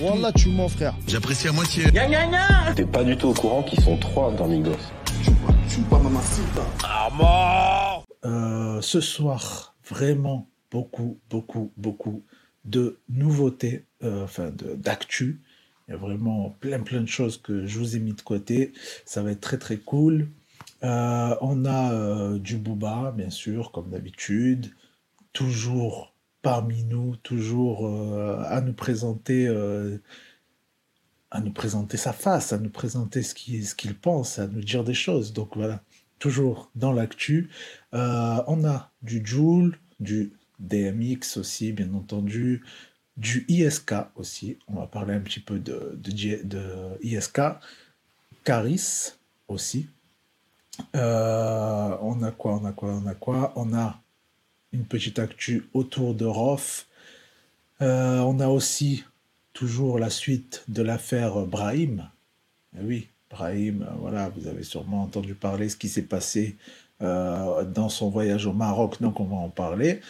Wallah, tu mens, frère. J'apprécie à moitié. T'es pas du tout au courant qu'ils sont trois dans Migos. Euh, ce soir, vraiment beaucoup, beaucoup, beaucoup de nouveautés, euh, enfin de- d'actu. Il y a vraiment plein, plein de choses que je vous ai mis de côté. Ça va être très, très cool. Euh, on a euh, du Booba, bien sûr, comme d'habitude. Toujours parmi nous, toujours euh, à nous présenter. euh, à nous présenter sa face, à nous présenter ce qu'il pense, à nous dire des choses. Donc voilà, toujours dans l'actu. Euh, on a du Joule, du DMX aussi, bien entendu, du ISK aussi. On va parler un petit peu de, de, ISK. Caris aussi. On a quoi On a quoi On a quoi? On a une petite actu autour de Roth. Euh, on a aussi toujours la suite de l'affaire Brahim. Eh oui, Brahim, euh, voilà, vous avez sûrement entendu parler ce qui s'est passé euh, dans son voyage au Maroc, donc on va en parler.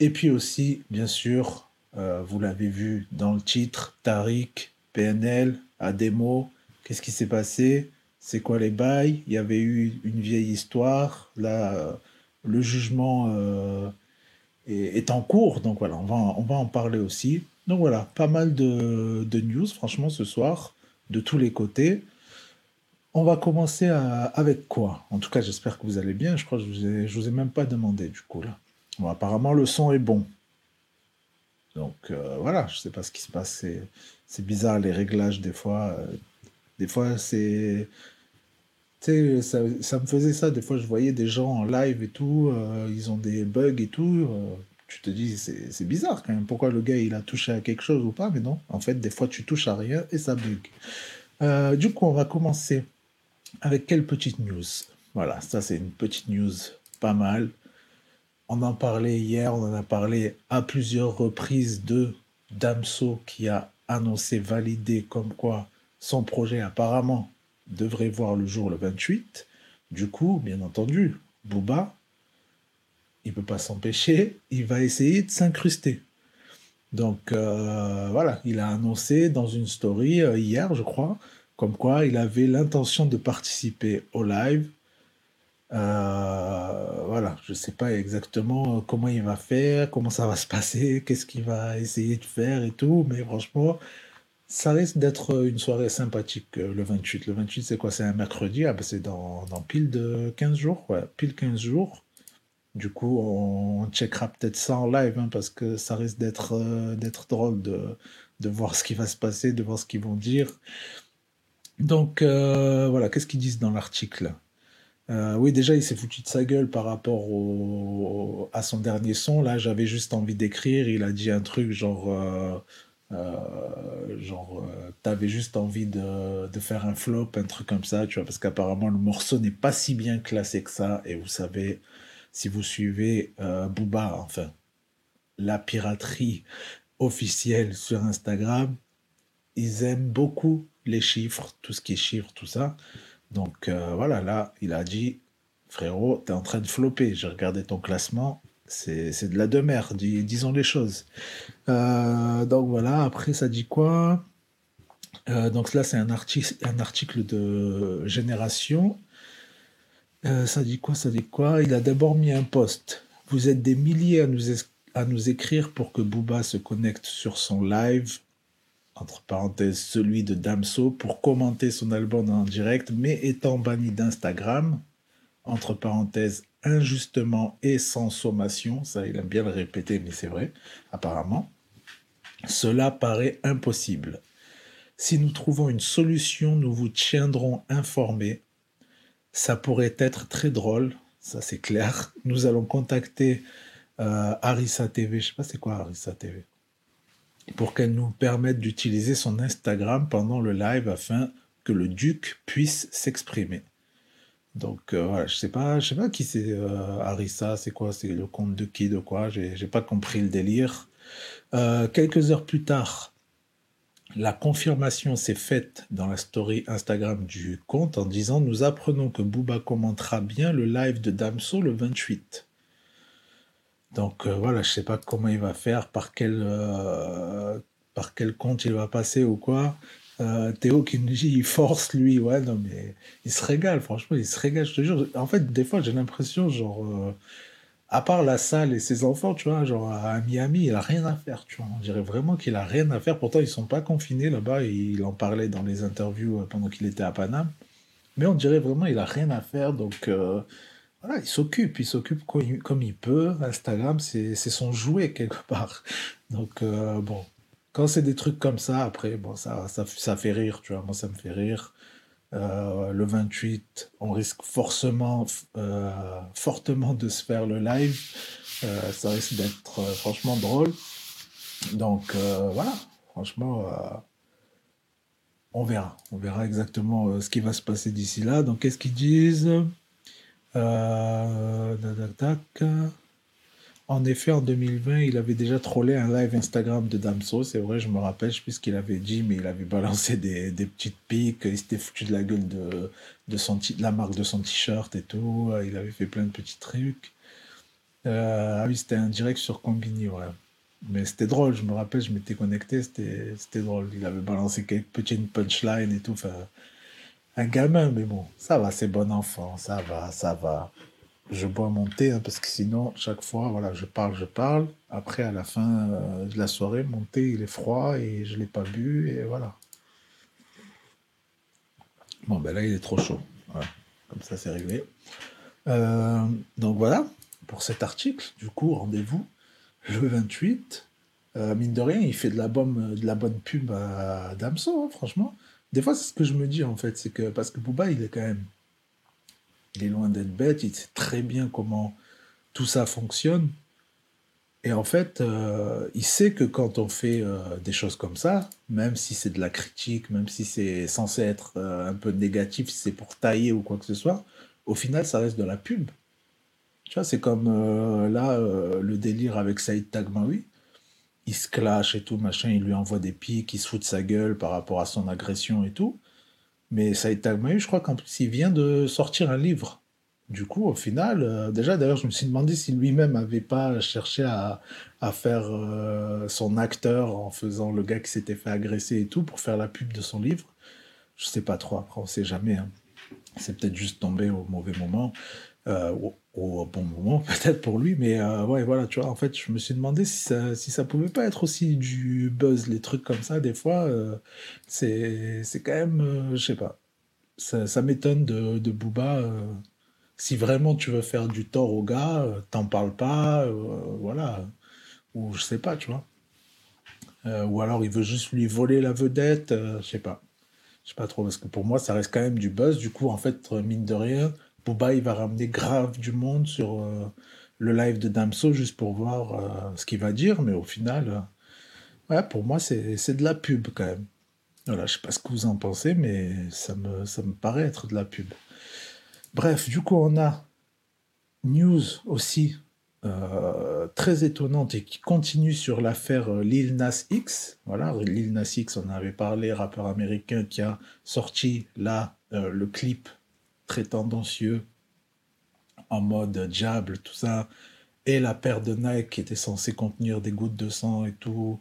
Et puis aussi, bien sûr, vous l'avez vu dans le titre, Tariq, PNL, Ademo, qu'est-ce qui s'est passé? C'est quoi les bails? Il y avait eu une vieille histoire, là, le jugement euh, est, en cours, donc voilà, on va, on va en parler aussi. Donc voilà, pas mal de, de news, franchement, ce soir, de tous les côtés. On va commencer avec quoi? En tout cas, j'espère que vous allez bien. Je crois que je vous ai, vous ai même pas demandé, du coup, là. Bon, apparemment, le son est bon. Donc euh, voilà, je sais pas ce qui se passe. C'est, c'est bizarre, les réglages, des fois. euh, des fois, c'est. Tu sais, ça, ça me faisait ça. Des fois, je voyais des gens en live et tout. euh, ils ont des bugs et tout. euh, tu te dis, c'est, bizarre quand même. Pourquoi le gars, il a touché à quelque chose ou pas? Mais non, en fait, des fois, tu touches à rien et ça bug. Euh, du coup, on va commencer avec quelle petite news? Voilà, ça, c'est une petite news pas mal. On en parlait hier, on en a parlé à plusieurs reprises de Damso qui a annoncé, validé comme quoi son projet apparemment devrait voir le jour le 28. Du coup, bien entendu, Booba, il peut pas s'empêcher, il va essayer de s'incruster. Donc euh, voilà, il a annoncé dans une story euh, hier, je crois, comme quoi il avait l'intention de participer au live euh, voilà, je sais pas exactement comment il va faire, comment ça va se passer, qu'est-ce qu'il va essayer de faire et tout, mais franchement, ça risque d'être une soirée sympathique euh, le 28. Le 28, c'est quoi? C'est un mercredi? Ah, bah, c'est dans, pile de 15 jours, pile 15 jours. Du coup, on checkera peut-être ça en live, hein, parce que ça risque d'être euh, d'être drôle de, de voir ce qui va se passer, de voir ce qu'ils vont dire. Donc, euh, voilà, qu'est-ce qu'ils disent dans l'article? Oui, déjà, il s'est foutu de sa gueule par rapport à son dernier son. Là, j'avais juste envie d'écrire. Il a dit un truc genre, euh, genre, euh, t'avais juste envie de, de faire un flop, un truc comme ça, tu vois, parce qu'apparemment le morceau n'est pas si bien classé que ça. Et vous savez, si vous suivez euh, Booba, enfin, la piraterie officielle sur Instagram, ils aiment beaucoup les chiffres, tout ce qui est chiffres, tout ça. Donc voilà, là, il a dit, frérot, t'es en train de flopper. J'ai regardé ton classement, c'est de la demeure, dis- disons les choses. Euh, donc voilà, après, ça dit quoi? Euh, Donc là, c'est un, un article de Génération. Euh, ça dit quoi? Ça dit quoi? Il a d'abord mis un post. Vous êtes des milliers à nous, à nous écrire pour que Booba se connecte sur son live entre parenthèses, celui de Damso, pour commenter son album en direct, mais étant banni d'Instagram, entre parenthèses, injustement et sans sommation, ça il aime bien le répéter, mais c'est vrai, apparemment, cela paraît impossible. Si nous trouvons une solution, nous vous tiendrons informés. Ça pourrait être très drôle, ça c'est clair. Nous allons contacter euh, TV, je sais pas c'est quoi Arissa TV pour qu'elle nous permette d'utiliser son Instagram pendant le live afin que le duc puisse s'exprimer. Donc euh, voilà, je sais pas, je sais pas qui c'est euh, Arissa, c'est quoi, c'est le compte de qui, de quoi, j'ai pas compris le délire. Euh, quelques heures plus tard, la confirmation s'est faite dans la story Instagram du compte en disant nous apprenons que Booba commentera bien le live de Damso le 28. Donc euh, voilà, je sais pas comment il va faire, par quel, euh, quel compte il va passer ou quoi. Euh, Théo qui nous dit il force lui, ouais, non mais il se régale, franchement, il se régale, je te jure. En fait, des fois, j'ai l'impression, genre, euh, à part la salle et ses enfants, tu vois, genre à Miami, il a rien à faire, tu vois. On dirait vraiment qu'il a rien à faire. Pourtant, ils sont pas confinés là-bas, il en parlait dans les interviews euh, pendant qu'il était à Paname. Mais on dirait vraiment qu'il a rien à faire, donc voilà, il s'occupe, il s'occupe comme, il peut. Instagram, c'est son jouet quelque part. Donc, bon, quand c'est des trucs comme ça, après, bon, ça, ça, ça fait rire, tu vois. Moi, ça me fait rire. Euh, le 28, on risque forcément, euh, fortement de se faire le live. Euh, ça risque d'être franchement drôle. Donc voilà, franchement, on verra. On verra exactement ce qui va se passer d'ici là. Donc qu'est-ce qu'ils disent? En effet, en 2020, il avait déjà trollé un live Instagram de Damso. C'est vrai, je me rappelle, je avait dit, mais il avait balancé des, petites piques. Il s'était foutu de la gueule de, son la marque de son t-shirt et tout. Il avait fait plein de petits trucs. Euh, ah oui, c'était un direct sur Combini, ouais. Mais c'était drôle, je me rappelle, je m'étais connecté, c'était drôle. Il avait balancé quelques petites punchlines et tout. Enfin, un gamin, mais bon, ça va, c'est bon enfant, ça va, ça va je bois mon thé, hein, parce que sinon, chaque fois, voilà, je parle, je parle. Après, à la fin euh, de la soirée, mon thé, il est froid et je ne l'ai pas bu, et voilà. Bon, ben là, il est trop chaud. Comme ça, c'est réglé. Euh, donc voilà, pour cet article, du coup, rendez-vous le 28. Euh, mine de rien, il fait de la bonne, de la bonne pub à Damso, hein, franchement. Des fois, c'est ce que je me dis, en fait, c'est que, parce que Booba, il est quand même il est loin d'être bête, il sait très bien comment tout ça fonctionne. Et en fait, euh, il sait que quand on fait euh, des choses comme ça, même si c'est de la critique, même si c'est censé être euh, un peu négatif, si c'est pour tailler ou quoi que ce soit, au final, ça reste de la pub. Tu vois, c'est comme là, le délire avec Saïd Tagmaoui. Il se clash et tout, machin, il lui envoie des pics, il se fout de sa gueule par rapport à son agression et tout. Mais Saïd Tagmaoui, je crois qu'en plus, il vient de sortir un livre. Du coup, au final, euh, déjà, d'ailleurs, je me suis demandé si lui-même n'avait pas cherché à, à faire euh, son acteur en faisant le gars qui s'était fait agresser et tout pour faire la pub de son livre. Je sais pas trop, après, on sait jamais. Hein. C'est peut-être juste tombé au mauvais moment. Euh, au, bon moment, peut-être pour lui, mais euh, ouais, voilà, tu vois, en fait, je me suis demandé si ça, si ça pouvait pas être aussi du buzz, les trucs comme ça, des fois, euh, c'est, quand même, je sais pas, ça, m'étonne de, de Booba. si vraiment tu veux faire du tort au gars, t'en parles pas, voilà, ou je sais pas, tu vois. ou alors il veut juste lui voler la vedette, je sais pas. Je sais pas trop, parce que pour moi, ça reste quand même du buzz. Du coup, en fait, mine de rien, Booba, il va ramener grave du monde sur euh, le live de Damso juste pour voir euh, ce qu'il va dire, mais au final, euh, ouais, pour moi, c'est de la pub quand même. Voilà, je sais pas ce que vous en pensez, mais ça me, paraît être de la pub. Bref, du coup, on a news aussi très étonnante et qui continue sur l'affaire Lil Nas X. Voilà, Lil Nas X, on avait parlé, rappeur américain qui a sorti là le clip très tendancieux, en mode diable, tout ça, et la paire de Nike qui était censée contenir des gouttes de sang et tout,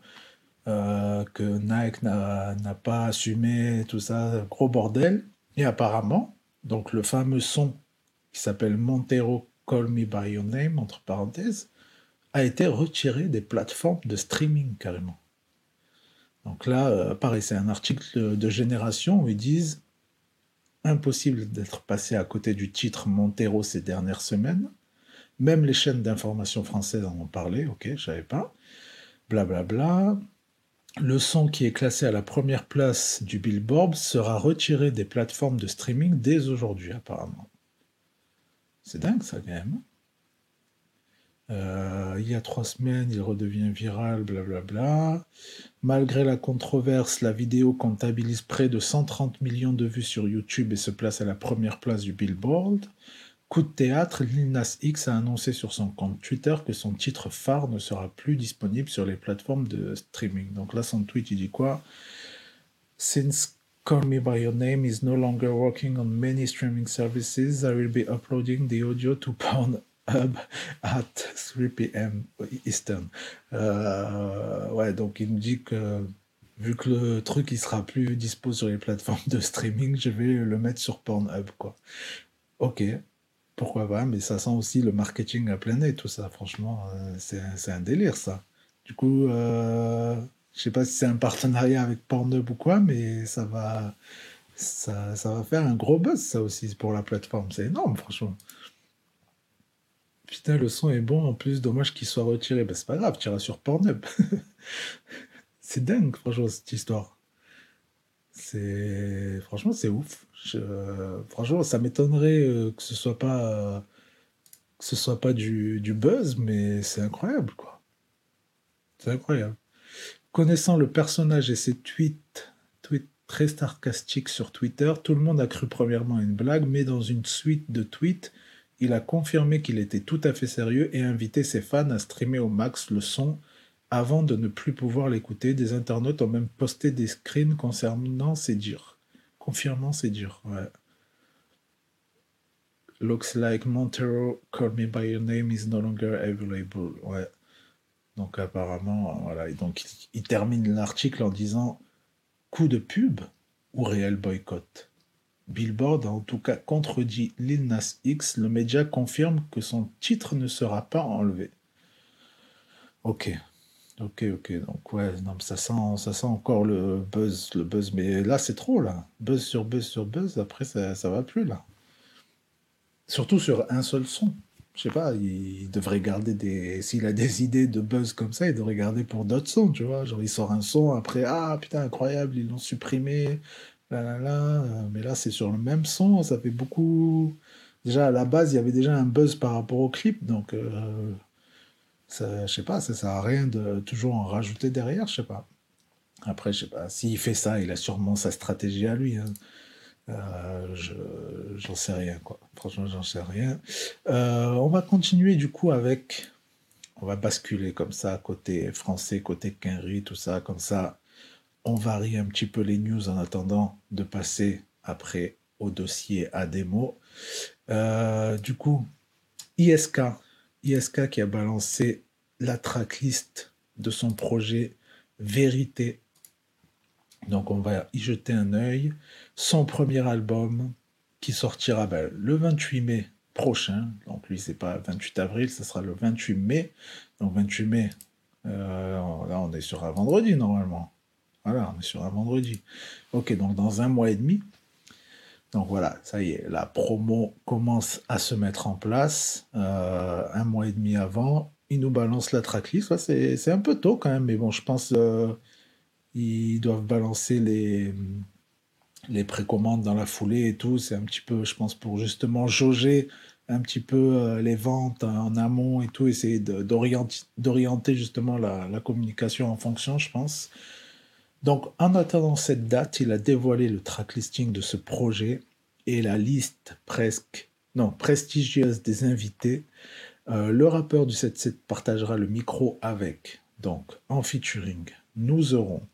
euh, que Nike n'a pas assumé, tout ça, gros bordel. Et apparemment, donc le fameux son qui s'appelle Montero Call Me By Your Name, entre parenthèses, a été retiré des plateformes de streaming carrément. Donc là, euh, pareil, c'est un article de Génération où ils disent Impossible d'être passé à côté du titre Montero ces dernières semaines. Même les chaînes d'information françaises en ont parlé, ok, je savais pas. Blablabla. Bla, bla. Le son qui est classé à la première place du Billboard sera retiré des plateformes de streaming dès aujourd'hui, apparemment. C'est dingue ça quand même. Euh, il y a trois semaines, il redevient viral, blablabla. Malgré la controverse, la vidéo comptabilise près de 130 millions de vues sur YouTube et se place à la première place du Billboard. Coup de théâtre, Lil Nas X a annoncé sur son compte Twitter que son titre phare ne sera plus disponible sur les plateformes de streaming. Donc là, son tweet, il dit quoi? Since Call Me By Your Name is no longer working on many streaming services, I will be uploading the audio to Pornhub at 3 p.m. Eastern. Euh, ouais, donc il nous dit que vu que le truc il sera plus dispo sur les plateformes de streaming, je vais le mettre sur Pornhub quoi. Ok, pourquoi pas, mais ça sent aussi le marketing à plein nez, tout ça. Franchement, euh, c'est un, délire ça. Du coup, euh, je sais pas si c'est un partenariat avec Pornhub ou quoi, mais ça va, ça, ça va faire un gros buzz ça aussi pour la plateforme. C'est énorme, franchement. Putain, le son est bon, en plus, dommage qu'il soit retiré. Ben, c'est pas grave, tu iras sur Pornhub. c'est dingue, franchement, cette histoire. C'est franchement c'est ouf. Franchement, ça m'étonnerait euh, que ce soit pas que ce soit pas du, du buzz, mais c'est incroyable quoi. C'est incroyable. Connaissant le personnage et ses tweets, tweets très sarcastiques sur Twitter, tout le monde a cru premièrement une blague, mais dans une suite de tweets, il a confirmé qu'il était tout à fait sérieux et invité ses fans à streamer au max le son avant de ne plus pouvoir l'écouter, des internautes ont même posté des screens concernant ces dires. Confirmant dires, ouais. Looks like Montero, Call Me By Your Name is no longer available. Ouais. Donc apparemment, voilà. donc il, termine l'article en disant coup de pub ou réel boycott? Billboard en tout cas contredit Lil Nas X. Le média confirme que son titre ne sera pas enlevé. Ok. Ok, ok. Donc, ouais, non, ça sent, ça sent encore le buzz, le buzz. Mais là, c'est trop, là. Buzz sur buzz sur buzz. Après, ça, ça va plus, là. Surtout sur un seul son. Je sais pas, il devrait garder des. S'il a des idées de buzz comme ça, il devrait garder pour d'autres sons, tu vois. Genre, il sort un son, après, ah putain, incroyable, ils l'ont supprimé. Là, là, là. Mais là, c'est sur le même son, ça fait beaucoup. Déjà, à la base, il y avait déjà un buzz par rapport au clip, donc. Euh, ça, je sais pas, ça sert à rien de toujours en rajouter derrière, je sais pas. Après, je sais pas, s'il fait ça, il a sûrement sa stratégie à lui. Hein. Euh, je j'en sais rien quoi. Franchement, j'en sais rien. Euh, on va continuer du coup avec, on va basculer comme ça côté français, côté Quinry, tout ça comme ça. On varie un petit peu les news en attendant de passer après au dossier à démo. Euh, du coup, ISK, ISK qui a balancé la tracklist de son projet Vérité. Donc on va y jeter un œil. Son premier album qui sortira ben, le 28 mai prochain. Donc lui, c'est pas 28 avril, ce sera le 28 mai. Donc 28 mai, euh, là on est sur un vendredi normalement. Voilà, on est sur un vendredi. Ok, donc dans un mois et demi, donc voilà, ça y est, la promo commence à se mettre en place. Euh, un mois et demi avant, ils nous balancent la tracklist. c'est un peu tôt quand même, mais bon, je pense euh, doivent balancer les, les précommandes dans la foulée et tout. C'est un petit peu, je pense, pour justement jauger un petit peu euh, les ventes en amont et tout, essayer d'orienter justement la, communication en fonction, je pense. Donc, en attendant cette date, il a dévoilé le tracklisting de ce projet et la liste presque, non, prestigieuse des invités. Euh, le rappeur du 7-7 partagera le micro avec, donc, en featuring, nous aurons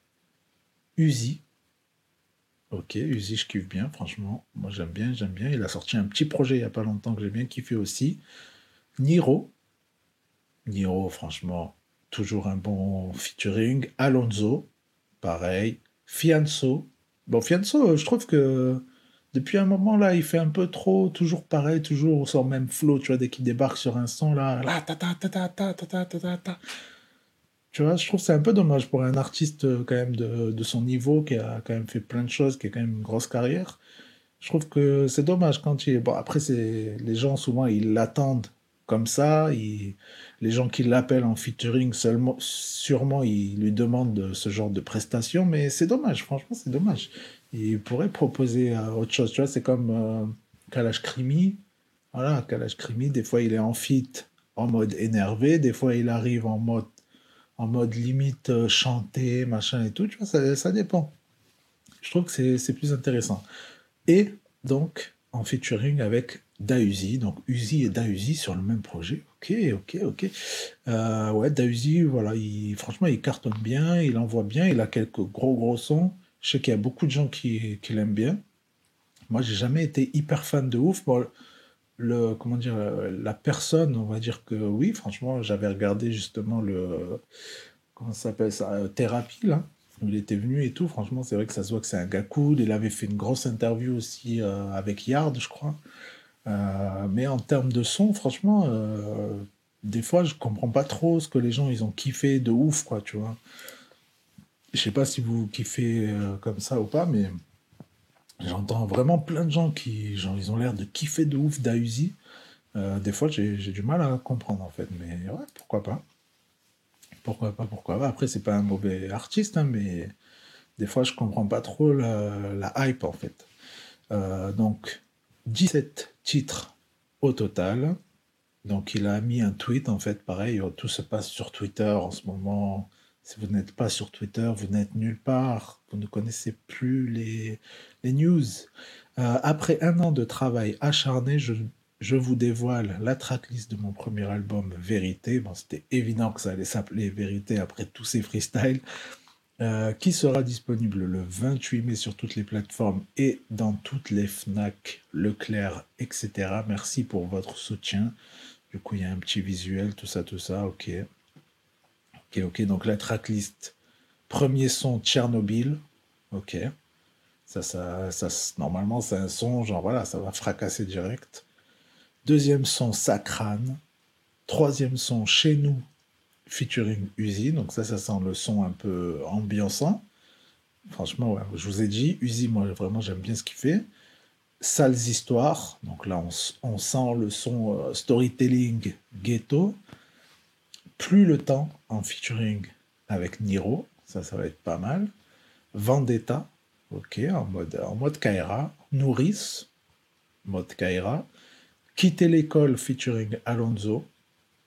Uzi. Ok, Uzi, je kiffe bien, franchement. Moi, j'aime bien, j'aime bien. Il a sorti un petit projet il n'y a pas longtemps que j'ai bien kiffé aussi. Niro. Niro, franchement, toujours un bon featuring. Alonso pareil. Fianso. Bon, Fianso, je trouve que depuis un moment là, il fait un peu trop, toujours pareil, toujours sur le même flow, tu vois, dès qu'il débarque sur un son là, là, ta ta ta ta ta ta ta ta ta. Tu vois, je trouve c'est un peu dommage pour un artiste euh, quand même de, son niveau, qui a quand même fait plein de choses, qui a quand même une grosse carrière. Je trouve que c'est dommage quand il... Bon, après, c'est les gens, souvent, ils l'attendent comme ça. Les gens qui l'appellent en featuring, seulement, sûrement, ils lui demandent ce genre de prestations, mais c'est dommage, franchement, c'est dommage. Il pourrait proposer euh, autre chose, tu vois, c'est comme euh, Kalash Krimi. Voilà, Kalash Krimi, des fois, il est en fit en mode énervé, des fois, il arrive en mode, en mode limite euh, chanté, machin et tout, tu vois, ça, ça dépend. Je trouve que c'est plus intéressant. Et donc, en featuring avec Dausi, donc Uzi et Dausi sur le même projet. Ok, ok, ok. Euh, ouais, Dausi, voilà, il, franchement, il cartonne bien, il envoie bien, il a quelques gros gros sons. Je sais qu'il y a beaucoup de gens qui, l'aiment bien. Moi, j'ai jamais été hyper fan de ouf. le, comment dire, la personne, on va dire que oui, franchement, j'avais regardé justement le, comment ça s'appelle ça, euh, Thérapie, là. il était venu et tout. Franchement, c'est vrai que ça se voit que c'est un gars cool. Il avait fait une grosse interview aussi euh, avec Yard, je crois. Euh, mais en termes de son, franchement, euh, des fois, je comprends pas trop ce que les gens ils ont kiffé de ouf, quoi, tu vois. Je sais pas si vous kiffez comme ça ou pas, mais j'entends vraiment plein de gens qui, genre, ils ont l'air de kiffer de ouf d'Auzi. des fois, j'ai du mal à comprendre en fait, mais pourquoi pas pourquoi pas, pourquoi pas. Après, c'est pas un mauvais artiste, hein, mais des fois, je comprends pas trop la, hype, en fait. Euh, donc, 17 titres au total. Donc, il a mis un tweet, en fait, pareil, tout se passe sur Twitter en ce moment. Si vous n'êtes pas sur Twitter, vous n'êtes nulle part. Vous ne connaissez plus les, les news. Euh, après un an de travail acharné, je je vous dévoile la tracklist de mon premier album Vérité. Bon, c'était évident que ça allait s'appeler Vérité après tous ces freestyles. Euh, qui sera disponible le 28 mai sur toutes les plateformes et dans toutes les FNAC, Leclerc, etc. Merci pour votre soutien. Du coup, il y a un petit visuel, tout ça, tout ça. Ok. Ok, ok. Donc la tracklist. Premier son Tchernobyl. Ok. Ça, ça, ça, normalement, c'est un son, genre voilà, ça va fracasser direct. Deuxième son, Sacrane. Troisième son, Chez nous, featuring Uzi. Donc ça, ça sent le son un peu ambiançant. Franchement, je vous ai dit, Uzi, moi, vraiment, j'aime bien ce qu'il fait. Sales histoires. Donc là, on, sent le son euh, storytelling ghetto. Plus le temps en featuring avec Niro. Ça, ça va être pas mal. Vendetta. Ok, en mode, en mode Kaira. Nourrice. Mode Kaira. Quitter l'école featuring Alonso.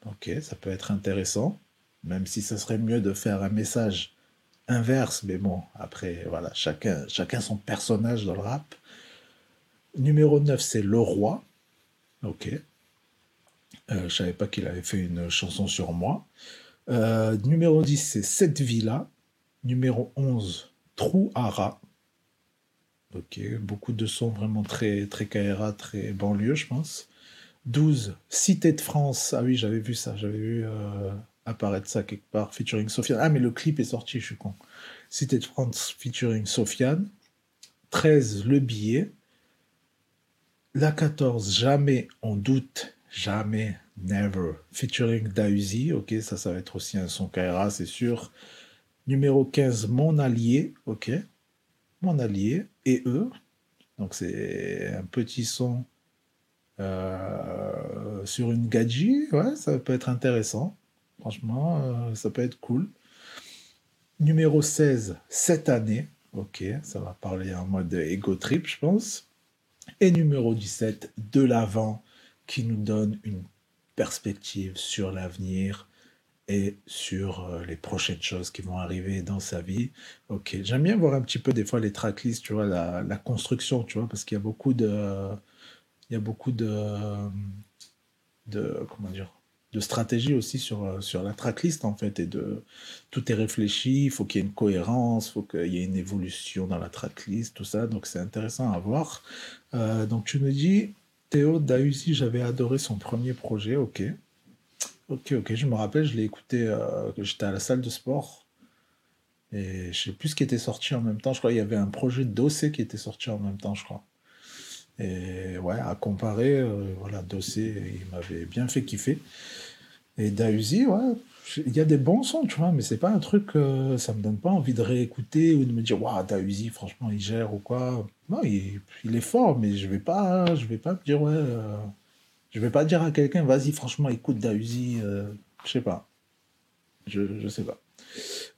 Ok, ça peut être intéressant. Même si ce serait mieux de faire un message inverse, mais bon, après, voilà, chacun, chacun son personnage dans le rap. Numéro 9, c'est Le Roi. Ok. Euh, je savais pas qu'il avait fait une chanson sur moi. Euh, numéro 10, c'est Cette Villa. Numéro 11, Trou à Ok, beaucoup de sons vraiment très, très KRA, très banlieue, je pense. 12, Cité de France. Ah oui, j'avais vu ça, j'avais vu euh, apparaître ça quelque part, featuring Sofiane. Ah, mais le clip est sorti, je suis con. Cité de France featuring Sofiane. 13, Le Billet. La 14, Jamais on doute, jamais, never, featuring Dausi. Ok, ça, ça va être aussi un son Kaira, c'est sûr. Numéro 15, Mon Allié. Ok, Mon Allié. Et eux. Donc c'est un petit son euh, sur une gadget, ouais, ça peut être intéressant. Franchement, euh, ça peut être cool. Numéro 16, cette année. Ok, ça va parler en mode ego trip, je pense. Et numéro 17, de l'avant, qui nous donne une perspective sur l'avenir et sur euh, les prochaines choses qui vont arriver dans sa vie. Ok, j'aime bien voir un petit peu des fois les tracklists, tu vois, la, construction, tu vois, parce qu'il y a beaucoup de il y a beaucoup de, de comment dire, de stratégie aussi sur, sur la tracklist en fait et de tout est réfléchi, il faut qu'il y ait une cohérence, il faut qu'il y ait une évolution dans la tracklist, tout ça, donc c'est intéressant à voir. Euh, donc tu me dis, Théo Dausi, j'avais adoré son premier projet, ok. Ok, ok, je me rappelle, je l'ai écouté, euh, j'étais à la salle de sport et je sais plus ce qui était sorti en même temps, je crois qu'il y avait un projet d'OC qui était sorti en même temps, je crois. Et ouais, à comparer, euh, voilà, Dossé, il m'avait bien fait kiffer. Et Dausi, ouais, il y a des bons sons, tu vois, mais c'est pas un truc, euh, ça me donne pas envie de réécouter ou de me dire, waouh, Dausi, franchement, il gère ou quoi. Non, il, il, est fort, mais je vais pas, je vais pas me dire, ouais, euh, je vais pas dire à quelqu'un, vas-y, franchement, écoute Dausi, je sais pas. Je, je sais pas.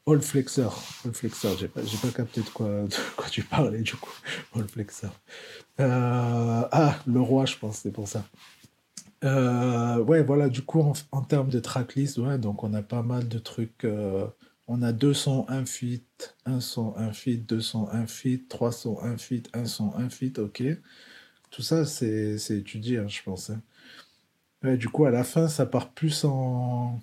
All Flexer, All Flexer, j'ai pas, capté de quoi, de quoi tu parlais du coup. All Flexer. Euh, ah, le roi, je pense, c'est pour ça. Euh, ouais, voilà, du coup, en, termes de tracklist, ouais, donc on a pas mal de trucs. Euh, on a deux sons, un feat, un son, un feat, deux sons, un feat, trois sons, un feat, un son, un feat, ok. Tout ça, c'est étudié, hein, je pense. Hein. Du coup, à la fin, ça part plus en,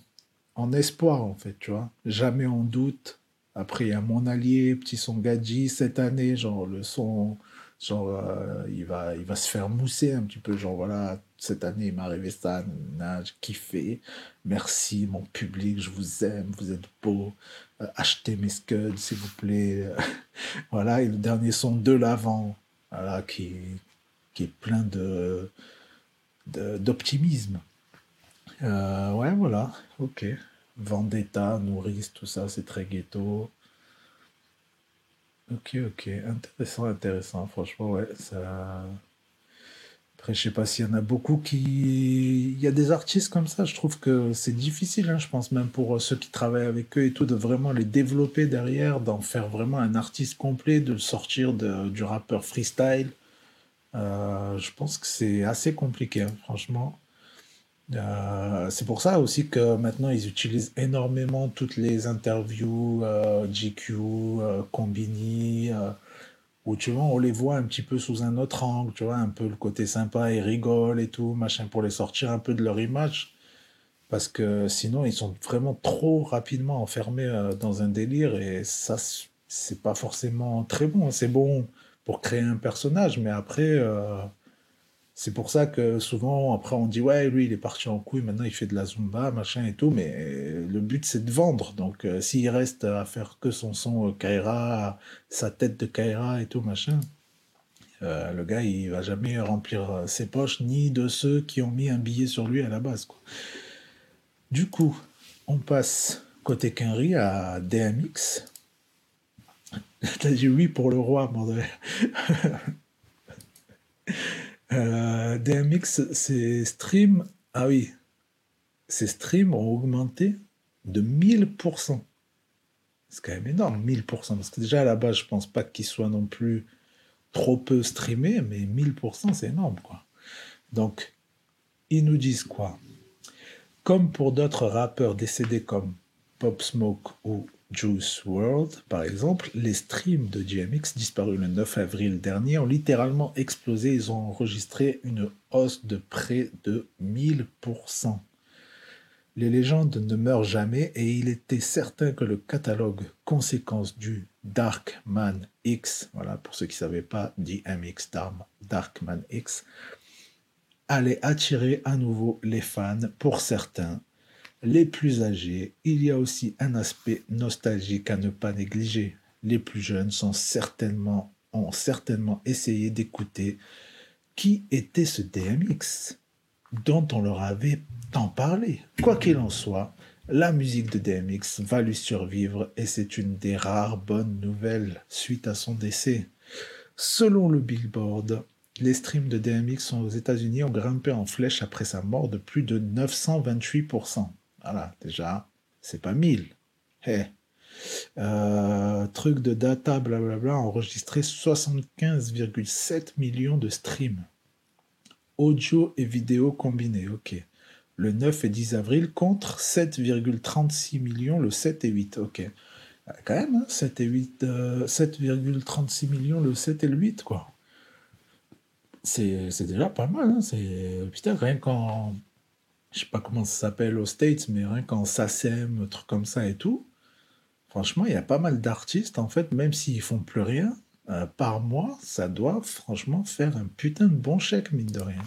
en espoir, en fait, tu vois. Jamais on doute. Après, il y a Mon Allié, Petit Son Gadji, cette année, genre, le son, genre, euh, il, va, il va se faire mousser un petit peu, genre, voilà, cette année, il m'est arrivé ça, j'ai kiffé. Merci, mon public, je vous aime, vous êtes beau. Euh, achetez mes scuds, s'il vous plaît. voilà, et le dernier son de l'avant, voilà, qui, qui est plein de d'optimisme. Euh, ouais, voilà, ok. Vendetta, nourrice, tout ça, c'est très ghetto. Ok, ok, intéressant, intéressant, franchement, ouais, ça... Après, je sais pas s'il y en a beaucoup qui... Il y a des artistes comme ça, je trouve que c'est difficile, hein, je pense, même pour ceux qui travaillent avec eux et tout, de vraiment les développer derrière, d'en faire vraiment un artiste complet, de sortir du rappeur freestyle. Euh, je pense que c'est assez compliqué, hein, franchement. Euh, c'est pour ça aussi que maintenant ils utilisent énormément toutes les interviews euh, GQ, euh, Combini, où tu vois, on les voit un petit peu sous un autre angle, tu vois, un peu le côté sympa, ils rigolent et tout, machin, pour les sortir un peu de leur image. Parce que sinon, ils sont vraiment trop rapidement enfermés dans un délire et ça, c'est pas forcément très bon. C'est bon pour créer un personnage, mais après c'est pour ça que souvent, après, on dit Ouais, lui, il est parti en couille, maintenant il fait de la zumba, machin et tout, mais le but, c'est de vendre. Donc, euh, s'il reste à faire que son son euh, sa tête de Kaira et tout, machin, euh, le gars, il va jamais remplir ses poches, ni de ceux qui ont mis un billet sur lui à la base. Du coup, on passe côté Kenry à DMX. T'as dit oui pour le roi, mon Euh, DMX, ses streams, ah oui, ses streams ont augmenté de 1000%. C'est quand même énorme, 1000%. Parce que déjà, à la base, je pense pas qu'il soit non plus trop peu streamé, mais 1000%, c'est énorme, quoi. Donc, ils nous disent quoi? Comme pour d'autres rappeurs décédés comme Pop Smoke ou Juice World, par exemple, les streams de DMX disparus le 9 avril dernier ont littéralement explosé. Ils ont enregistré une hausse de près de 1000%. Les légendes ne meurent jamais et il était certain que le catalogue conséquence du Darkman X, voilà pour ceux qui ne savaient pas, DMX Darkman X, allait attirer à nouveau les fans pour certains les plus âgés, il y a aussi un aspect nostalgique à ne pas négliger. Les plus jeunes ont certainement essayé d'écouter qui était ce DMX dont on leur avait tant parlé. Quoi qu'il en soit, la musique de DMX va lui survivre et c'est une des rares bonnes nouvelles suite à son décès. Selon le Billboard, les streams de DMX aux États-Unis ont grimpé en flèche après sa mort de plus de 928%. Voilà, déjà, c'est pas 1000. Hey. Euh, truc de data, blablabla, enregistré 75,7 millions de streams. Audio et vidéo combinés, ok. Le 9 et 10 avril contre 7,36 millions le 7 et 8, ok. Euh, quand même, 7 hein, et 8, 7,36 euh, millions le 7 et le 8, quoi. C'est déjà pas mal, hein. c'est putain, rien qu'en je sais pas comment ça s'appelle aux States, mais rien qu'en SACEM, truc comme ça et tout, franchement, il y a pas mal d'artistes, en fait, même s'ils font plus rien, euh, par mois, ça doit franchement faire un putain de bon chèque, mine de rien.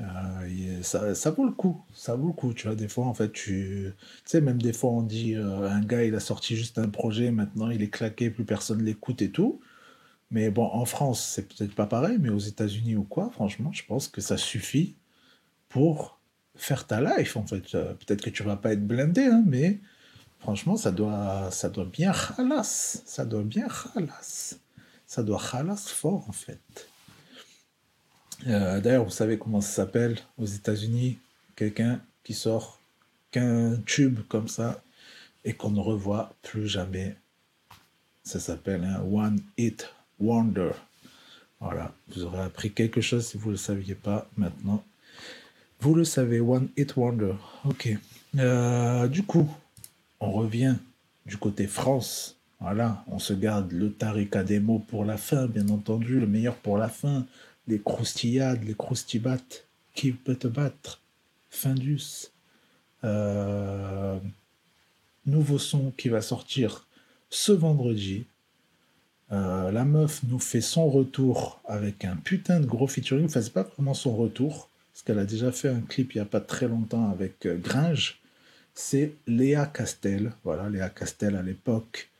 Euh, ça, vaut le coup, ça vaut le coup, tu vois, des fois, en fait, tu, tu sais, même des fois, on dit, euh, un gars, il a sorti juste un projet, maintenant, il est claqué, plus personne l'écoute et tout, mais bon, en France, c'est peut-être pas pareil, mais aux États-Unis ou quoi, franchement, je pense que ça suffit pour faire ta life, en fait. Euh, peut-être que tu vas pas être blindé, hein, mais franchement, ça doit, ça doit bien halas. Ça doit bien halas. Ça doit halas fort, en fait. Euh, d'ailleurs, vous savez comment ça s'appelle? Aux États-Unis Quelqu'un qui sort qu'un tube comme ça et qu'on ne revoit plus jamais. Ça s'appelle un One Hit Wonder. Voilà, vous aurez appris quelque chose si vous ne le saviez pas maintenant. Vous le savez, One Hit Wonder. Ok. Euh, du coup, on revient du côté France. Voilà, on se garde le Tarika des mots pour la fin, bien entendu, le meilleur pour la fin. Les croustillades, les croustibates. Qui peut te battre? Findus. Euh, nouveau son qui va sortir ce vendredi. Euh, la meuf nous fait son retour avec un putain de gros featuring. Enfin, c'est pas vraiment son retour parce qu'elle a déjà fait un clip il n'y a pas très longtemps avec euh, Gringe, c'est Léa Castel. Voilà, Léa Castel à l'époque.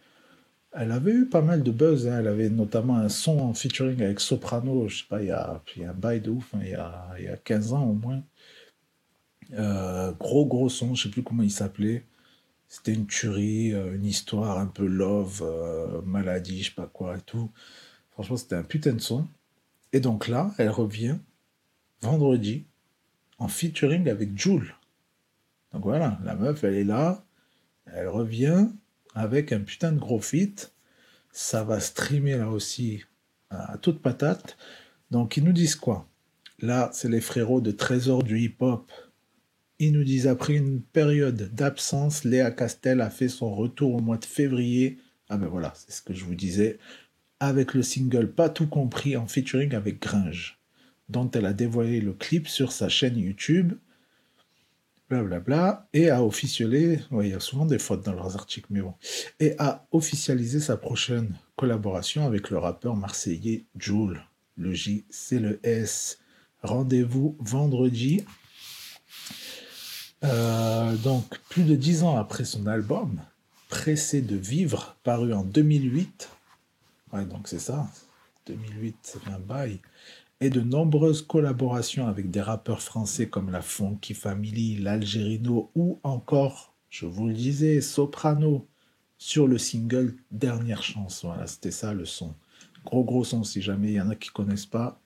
Elle avait eu pas mal de buzz, hein. elle avait notamment un son en featuring avec Soprano, je sais pas, il y a, il y a un bail de ouf, hein, il, y a, il, y a, 15 ans au moins. Euh, gros gros son, je sais plus comment il s'appelait. C'était une tuerie, euh, une histoire un peu love, maladie, je sais pas quoi et tout. Franchement, c'était un putain de son. Et donc là, elle revient vendredi en featuring avec Jules. Donc voilà, la meuf, elle est là, elle revient avec un putain de gros feat. Ça va streamer là aussi à toute patate. Donc ils nous disent quoi? Là, c'est les frérots de Trésor du hip-hop ils nous disent après une période d'absence, Léa Castel a fait son retour au mois de février. Ah ben voilà, c'est ce que je vous disais. Avec le single Pas tout compris en featuring avec Gringe, dont elle a dévoilé le clip sur sa chaîne YouTube. Blablabla. Bla bla, et a officialisé, il y a souvent des fautes dans leurs articles, mais bon, et a officialisé sa prochaine collaboration avec le rappeur marseillais Joule. Le J, c'est le S. Rendez-vous vendredi euh, donc, plus de dix ans après son album, Pressé de vivre, paru en 2008, ouais, donc c'est ça, 2008, c'est un bail, et de nombreuses collaborations avec des rappeurs français comme la Funky Family, l'Algérino ou encore, je vous le disais, Soprano sur le single Dernière Chance. Voilà, c'était ça le son. Gros gros son si jamais il y en a qui connaissent pas.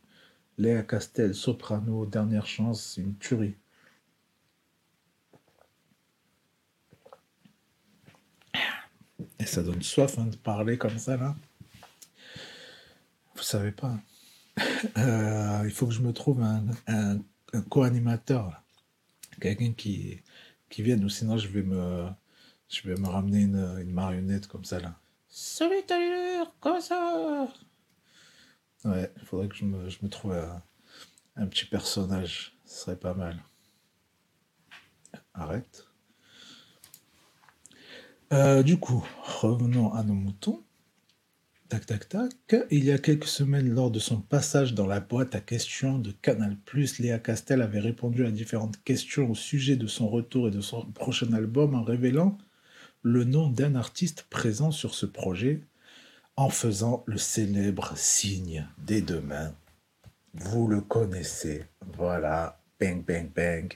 Léa Castel, Soprano, Dernière Chance, c'est une tuerie. Et ça donne soif hein, de parler comme ça, là. Vous savez pas. Euh, il faut que je me trouve un, co-animateur, quelqu'un qui, qui vienne, ou sinon je vais me, je vais me ramener une, marionnette comme ça, là. Salut Taylor, comment ça Ouais, il faudrait que je me, je me trouve un, un petit personnage, ce serait pas mal. Arrête. Euh, du coup, revenons à nos moutons. Tac, tac, tac. Il y a quelques semaines, lors de son passage dans la boîte à questions de Canal+, Léa Castel avait répondu à différentes questions au sujet de son retour et de son prochain album en révélant le nom d'un artiste présent sur ce projet en faisant le célèbre signe des deux mains. Vous le connaissez, voilà, bang, bang, bang,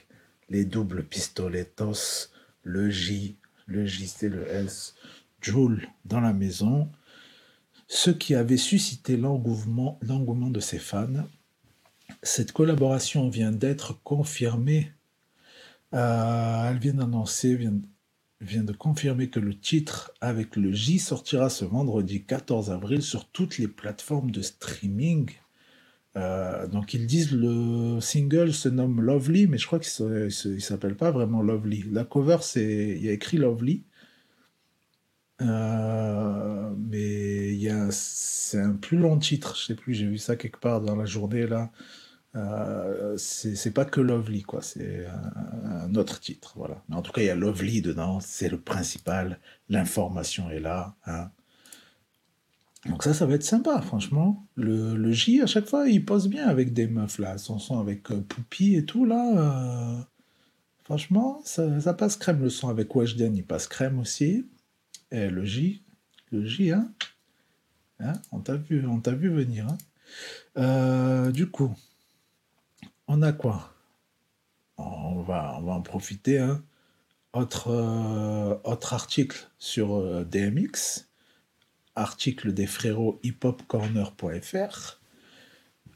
les doubles pistoletos, le J, le JC, le S, Joule dans la maison, ce qui avait suscité l'engouement, de ses fans. Cette collaboration vient d'être confirmée. Euh, elle vient d'annoncer, vient, de confirmer que le titre avec le J sortira ce vendredi 14 avril sur toutes les plateformes de streaming. Euh, donc ils disent le single se nomme Lovely, mais je crois qu'il ne s'appelle pas vraiment Lovely. La cover, c'est il y a écrit Lovely, euh, mais il y a c'est un plus long titre. Je sais plus, j'ai vu ça quelque part dans la journée là. Euh, c'est pas que Lovely quoi, c'est un, autre titre, voilà. Mais en tout cas, il y a Lovely dedans, c'est le principal. L'information est là. Hein. Donc ça, ça va être sympa, franchement. Le, J, à chaque fois, il pose bien avec des meufs, là. Son son avec euh, Poupie et tout, là. Euh, franchement, ça, ça, passe crème. Le son avec Weshden, il passe crème aussi. Et le J, le J, hein, hein on t'a vu, on t'a vu venir. Hein euh, du coup, on a quoi? On va, on va en profiter. Hein. Autre, autre article sur DMX article des frérots hiphopcorner.fr,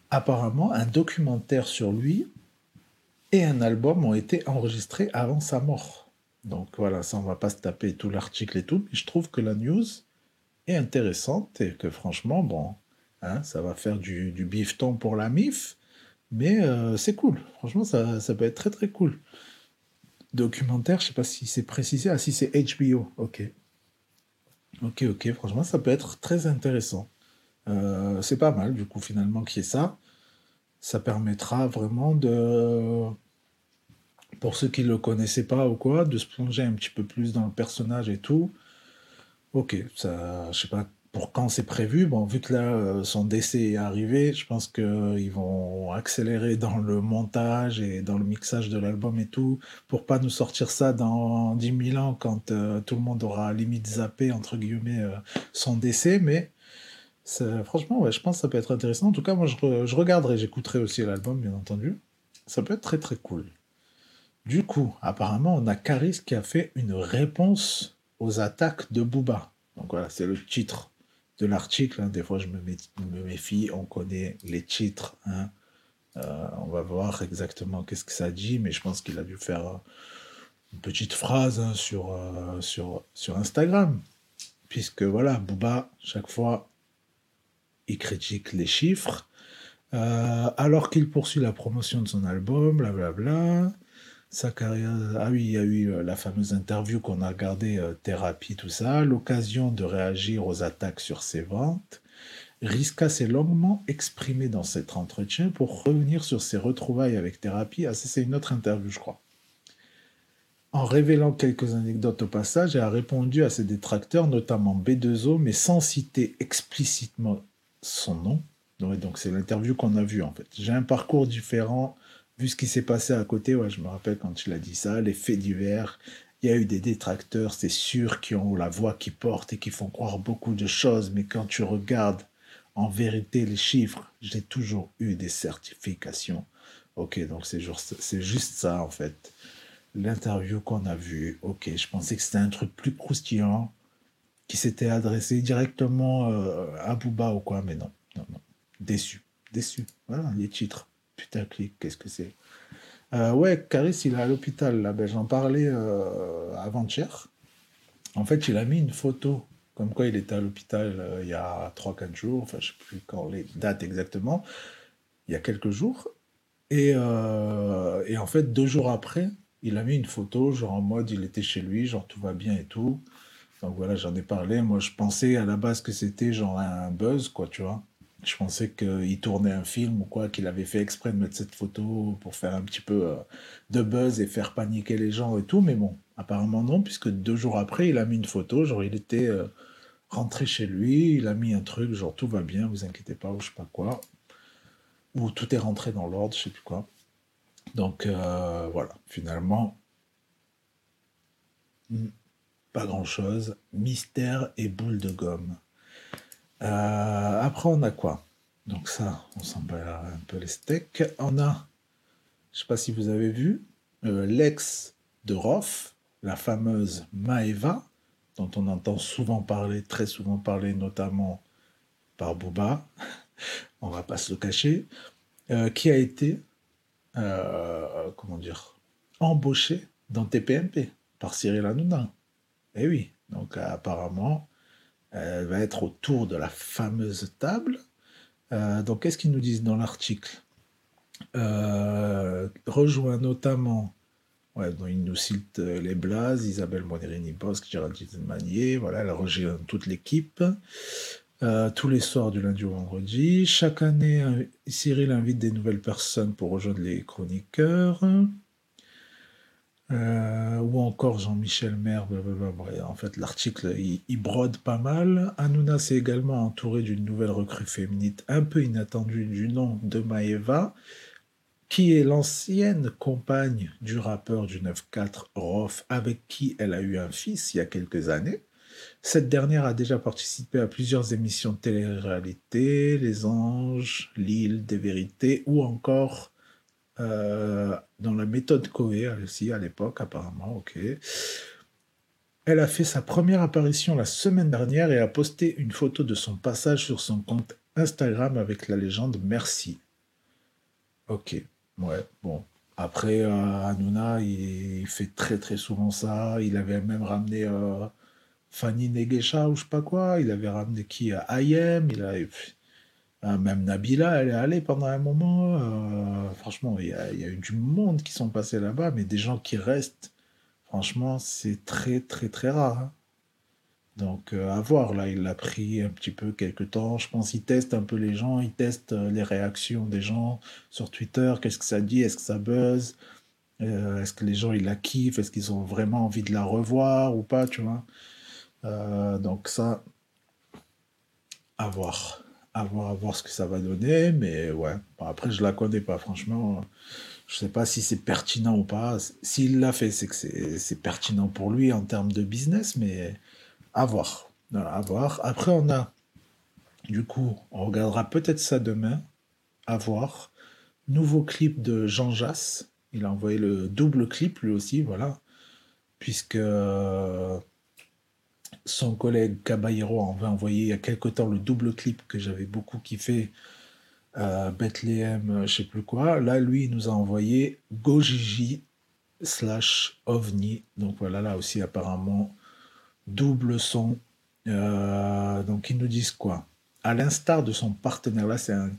apparemment un documentaire sur lui et un album ont été enregistrés avant sa mort. Donc voilà, ça on va pas se taper tout l'article et tout, mais je trouve que la news est intéressante et que franchement, bon, hein, ça va faire du, du bifton pour la MIF, mais euh, c'est cool. Franchement, ça, ça, peut être très très cool. Documentaire, je sais pas si c'est précisé. Ah si, c'est HBO, ok. Ok, ok, franchement, ça peut être très intéressant. Euh, c'est pas mal, du coup, finalement, qu'il y ait ça. Ça permettra vraiment de. Pour ceux qui ne le connaissaient pas ou quoi, de se plonger un petit peu plus dans le personnage et tout. Ok, ça, je sais pas pour quand c'est prévu. Bon, vu que là, euh, son décès est arrivé, je pense qu'ils vont accélérer dans le montage et dans le mixage de l'album et tout, pour pas nous sortir ça dans 10 000 ans quand euh, tout le monde aura limite zappé, entre guillemets, euh, son décès. Mais franchement, ouais, je pense que ça peut être intéressant. En tout cas, moi, je regarderai, j'écouterai aussi l'album, bien entendu. Ça peut être très très cool. Du coup, apparemment, on a Caris qui a fait une réponse aux attaques de Booba. Donc voilà, c'est le titre de l'article. Hein. Des fois, je me, méfie, on connaît les titres. Hein. Euh, on va voir exactement qu'est-ce que ça dit, mais je pense qu'il a dû faire euh, une petite phrase hein, sur, euh, sur, sur Instagram. Puisque voilà, Booba, chaque fois, il critique les chiffres. alors qu'il poursuit la promotion de son album, blablabla sa carrière. Ah oui, il y a eu euh, la fameuse interview qu'on a regardée, euh, thérapie, tout ça, l'occasion de réagir aux attaques sur ses ventes. Riska s'est longuement exprimé dans cet entretien pour revenir sur ses retrouvailles avec thérapie. Ah, c'est une autre interview, je crois. En révélant quelques anecdotes au passage, elle a répondu à ses détracteurs, notamment B2O, mais sans citer explicitement son nom. Donc c'est l'interview qu'on a vue en fait. J'ai un parcours différent vu ce qui s'est passé à côté, ouais, je me rappelle quand il a dit ça, les faits divers, il y a eu des détracteurs, c'est sûr, qui ont la voix qui porte et qui font croire beaucoup de choses, mais quand tu regardes en vérité les chiffres, j'ai toujours eu des certifications. Ok, donc c'est juste ça en fait. L'interview qu'on a vue, ok, je pensais que c'était un truc plus croustillant qui s'était adressé directement euh, à Booba ou quoi, mais non, non, non. Déçu, déçu. Voilà, les titres. Putain, clic, qu'est-ce que c'est? Euh, Ouais, Caris, il est à l'hôpital, là. Ben, J'en parlais euh, avant-hier. En fait, il a mis une photo, comme quoi il était à l'hôpital euh, il y a 3-4 jours, enfin, je sais plus quand les dates exactement, il y a quelques jours. Et, et en fait, deux jours après, il a mis une photo, genre en mode, il était chez lui, genre tout va bien et tout. Donc voilà, j'en ai parlé. Moi, je pensais à la base que c'était genre un buzz, quoi, tu vois. Je pensais qu'il tournait un film ou quoi, qu'il avait fait exprès de mettre cette photo pour faire un petit peu euh, de buzz et faire paniquer les gens et tout, mais bon, apparemment non, puisque deux jours après, il a mis une photo, genre il était euh, rentré chez lui, il a mis un truc, genre tout va bien, vous inquiétez pas, ou je sais pas quoi, ou tout est rentré dans l'ordre, je sais plus quoi. Donc euh, voilà, finalement, hmm, pas grand chose, mystère et boule de gomme. Euh, après, on a quoi? Donc ça, on s'en bat un peu les steaks. On a, je sais pas si vous avez vu, euh, l'ex de Roth, la fameuse Maeva, dont on entend souvent parler, très souvent parler, notamment par Booba, on va pas se le cacher, euh, qui a été, comment dire, embauché dans TPMP par Cyril Hanouna. Eh oui, donc apparemment, elle va être autour de la fameuse table. Euh, donc, qu'est-ce qu'ils nous disent dans l'article? Euh, Rejoint notamment, ouais, donc ils nous citent euh, les Blaz, Isabelle Monerini-Bosque, Géraldine Manier, voilà, elle rejoint toute l'équipe. tous les soirs du lundi au vendredi. Chaque année, Cyril invite des nouvelles personnes pour rejoindre les chroniqueurs. Euh, ou encore Jean-Michel Maire, en fait l'article il, brode pas mal. Hanouna s'est également entouré d'une nouvelle recrue féminine un peu inattendue du nom de Maeva, qui est l'ancienne compagne du rappeur du 9-4 Rof, avec qui elle a eu un fils il y a quelques années. Cette dernière a déjà participé à plusieurs émissions de télé-réalité, Les Anges, L'île des vérités, ou encore euh, dans la méthode Coé aussi à l'époque apparemment, ok. Elle a fait sa première apparition la semaine dernière et a posté une photo de son passage sur son compte Instagram avec la légende Merci. Ok, ouais, bon. Après, euh, Hanouna, il, fait très très souvent ça. Il avait même ramené euh, Fanny Negesha ou je sais pas quoi. Il avait ramené qui Ayem. Il a, ah, même Nabila, elle est allée pendant un moment. Euh, franchement, il y, a, eu du monde qui sont passés là-bas, mais des gens qui restent, franchement, c'est très, très, très rare. Hein. Donc, euh, à voir, là, il a pris un petit peu quelques temps. Je pense qu'il teste un peu les gens, il teste euh, les réactions des gens sur Twitter. Qu'est-ce que ça dit? Est-ce que ça buzz? Est-ce que les gens, ils la kiffent? Est-ce qu'ils ont vraiment envie de la revoir ou pas, tu vois? Donc, ça, à voir. À voir, à voir ce que ça va donner. Mais ouais, Bon, après, je la connais pas, franchement. Je sais pas si c'est pertinent ou pas. S'il l'a fait, c'est que c'est pertinent pour lui en termes de business, mais à voir. Voilà, à voir. Après, on a, du coup, on regardera peut-être ça demain. À voir. Nouveau clip de Jean Jass. Il a envoyé le double clip lui aussi, voilà. Puisque son collègue Caballero avait envoyé il y a quelque temps le double clip que j'avais beaucoup kiffé. euh, Bethléem, euh, je sais plus quoi. Là, lui, il nous a envoyé Gojiji slash OVNI. Donc voilà, là aussi, apparemment, double son. Euh, donc ils nous disent quoi? À l'instar de son partenaire, là, c'est un,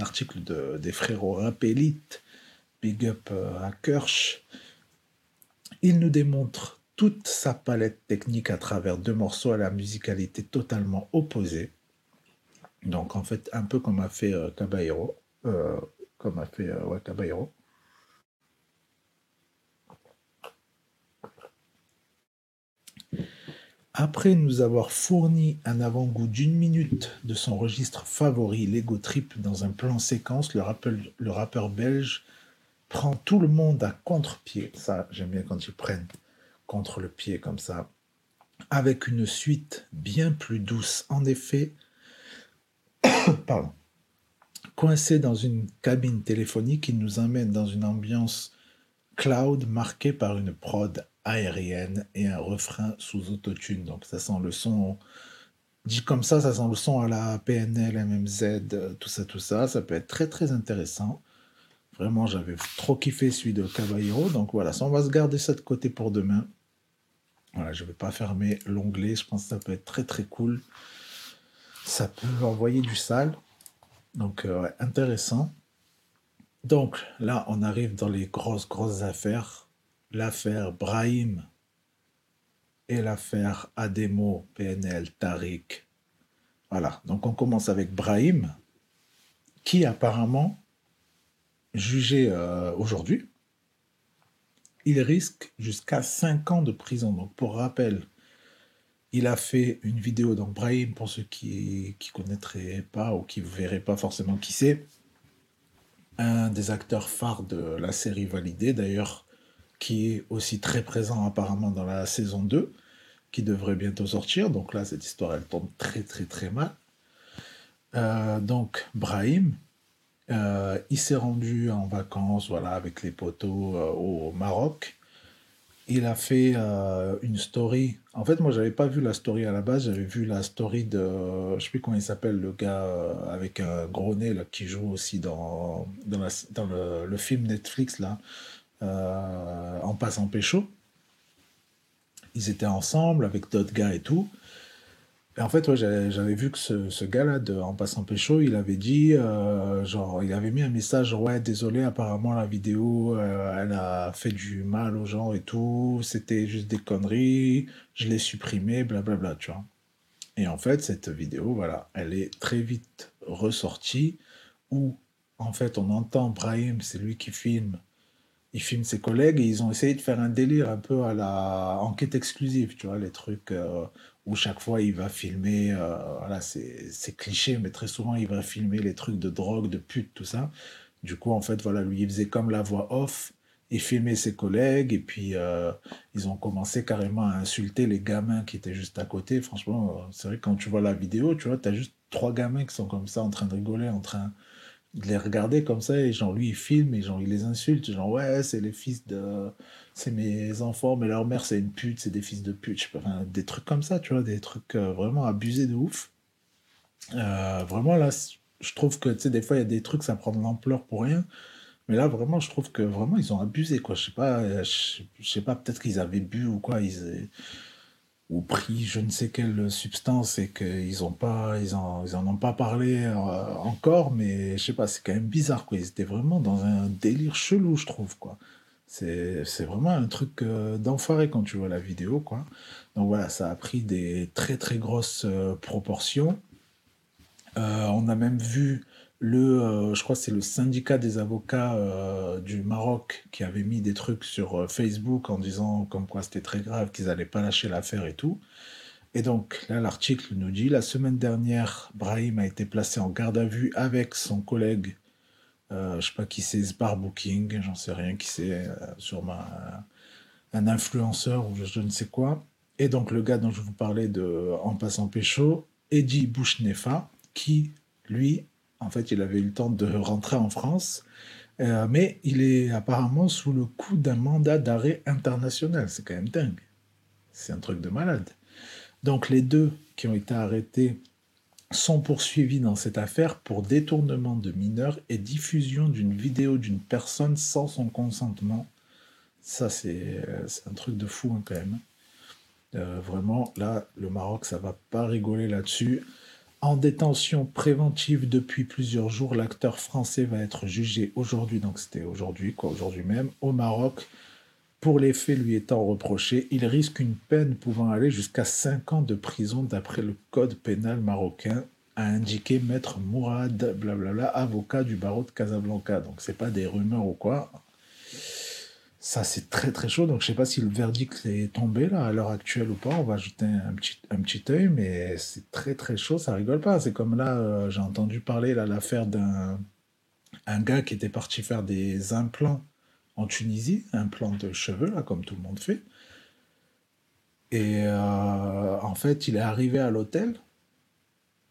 article de, des frérots Rap Elite, Big Up euh, à Kirsch. Il nous démontre toute sa palette technique à travers deux morceaux à la musicalité totalement opposée. Donc, en fait, un peu comme a fait euh, euh, comme a fait euh. Après nous avoir fourni un avant-goût d'une minute de son registre favori, Lego Trip, dans un plan séquence, le rappeur belge prend tout le monde à contre-pied. Ça, j'aime bien quand ils prennent contre le pied comme ça. Avec une suite bien plus douce. En effet, pardon, coincé dans une cabine téléphonique, il nous emmène dans une ambiance cloud marquée par une prod aérienne et un refrain sous autotune. Donc ça sent le son, dit comme ça, ça sent le son à la PNL, MMZ, euh, tout ça, tout ça. Ça peut être très très intéressant. Vraiment, j'avais trop kiffé celui de Caballero. Donc voilà, ça, on va se garder ça de côté pour demain. Voilà, je ne vais pas fermer l'onglet. Je pense que ça peut être très très cool. Ça peut envoyer du sale. Donc euh, intéressant. Donc là, on arrive dans les grosses, grosses affaires. L'affaire Brahim et l'affaire Ademo, PNL, Tariq. Voilà, donc on commence avec Brahim, qui apparemment, jugé euh, aujourd'hui, il risque jusqu'à 5 ans de prison. Donc pour rappel, il a fait une vidéo, donc Brahim, pour ceux qui ne connaîtraient pas ou qui ne verraient pas forcément qui c'est, un des acteurs phares de la série Validée, d'ailleurs, qui est aussi très présent apparemment dans la saison 2, qui devrait bientôt sortir. Donc là, cette histoire, elle tombe très très très mal. Euh, donc, Brahim, euh, il s'est rendu en vacances, voilà, avec les potos euh, au Maroc. Il a fait euh, une story. En fait, moi, j'avais pas vu la story à la base. J'avais vu la story de, je sais plus comment il s'appelle, le gars avec un gros nez qui joue aussi dans dans, le, film Netflix là, en passant pécho. Ils étaient ensemble avec d'autres gars et tout. Et en fait, ouais, j'avais vu que ce, ce gars-là, En passant pécho, il avait dit, euh, genre, il avait mis un message, ouais, désolé, apparemment la vidéo, euh, elle a fait du mal aux gens et tout, c'était juste des conneries, je l'ai supprimée, blablabla, tu vois. Et en fait, cette vidéo, voilà, elle est très vite ressortie, où, en fait, on entend Brahim, c'est lui qui filme, il filme ses collègues et ils ont essayé de faire un délire un peu à la enquête exclusive, tu vois, les trucs euh, où chaque fois il va filmer, euh, voilà, c'est cliché, mais très souvent il va filmer les trucs de drogue, de pute, tout ça. Du coup, en fait, voilà, lui, il faisait comme la voix off, il filmait ses collègues et puis euh, ils ont commencé carrément à insulter les gamins qui étaient juste à côté. Franchement, euh, c'est vrai quand tu vois la vidéo, tu vois, t'as juste trois gamins qui sont comme ça en train de rigoler, en train de les regarder comme ça et genre lui il filme et genre il les insulte genre ouais c'est les fils de c'est mes enfants mais leur mère c'est une pute c'est des fils de pute enfin, des trucs comme ça tu vois des trucs euh, vraiment abusés de ouf. Euh, vraiment là je trouve que tu sais des fois il y a des trucs ça prend de l'ampleur pour rien. Mais là vraiment je trouve que vraiment ils ont abusé quoi. Je sais pas euh, je, sais pas peut-être qu'ils avaient bu ou quoi ils ou pris je ne sais quelle substance et qu'ils ont pas ils en, ils en ont pas parlé encore mais je sais pas c'est quand même bizarre quoi. Ils étaient vraiment dans un délire chelou je trouve quoi c'est vraiment un truc euh, d'enfoiré quand tu vois la vidéo quoi donc voilà ça a pris des très très grosses euh, proportions euh, on a même vu le, euh, je crois c'est le syndicat des avocats du Maroc qui avait mis des trucs sur Facebook en disant comme quoi c'était très grave, qu'ils n'allaient pas lâcher l'affaire et tout. Et donc là, l'article nous dit, la semaine dernière, Brahim a été placé en garde à vue avec son collègue, je sais pas qui c'est, Sbar Booking, j'en sais rien qui c'est, euh, sûrement un influenceur ou je, ne sais quoi. Et donc le gars dont je vous parlais de En passant pécho, Eddie Bouchnefa, qui, lui, en fait, il avait eu le temps de rentrer en France, euh, mais il est apparemment sous le coup d'un mandat d'arrêt international. C'est quand même dingue. C'est un truc de malade. Donc les deux qui ont été arrêtés sont poursuivis dans cette affaire pour détournement de mineurs et diffusion d'une vidéo d'une personne sans son consentement. Ça, c'est un truc de fou hein, quand même. Euh, vraiment, là, le Maroc, ça va pas rigoler là-dessus. En détention préventive depuis plusieurs jours, l'acteur français va être jugé aujourd'hui, donc c'était aujourd'hui, quoi, aujourd'hui même, au Maroc, pour les faits lui étant reprochés, il risque une peine pouvant aller jusqu'à 5 ans de prison d'après le code pénal marocain, a indiqué maître Mourad, blablabla, avocat du barreau de Casablanca. Donc c'est pas des rumeurs ou quoi. Ça c'est très très chaud. Donc je sais pas si le verdict est tombé là à l'heure actuelle ou pas. On va ajouter un petit un petit œil, mais c'est très très chaud. Ça rigole pas. C'est comme là euh, j'ai entendu parler là l'affaire d'un un gars qui était parti faire des implants en Tunisie, un plan de cheveux, là, comme tout le monde fait. Et euh, en fait, il est arrivé à l'hôtel.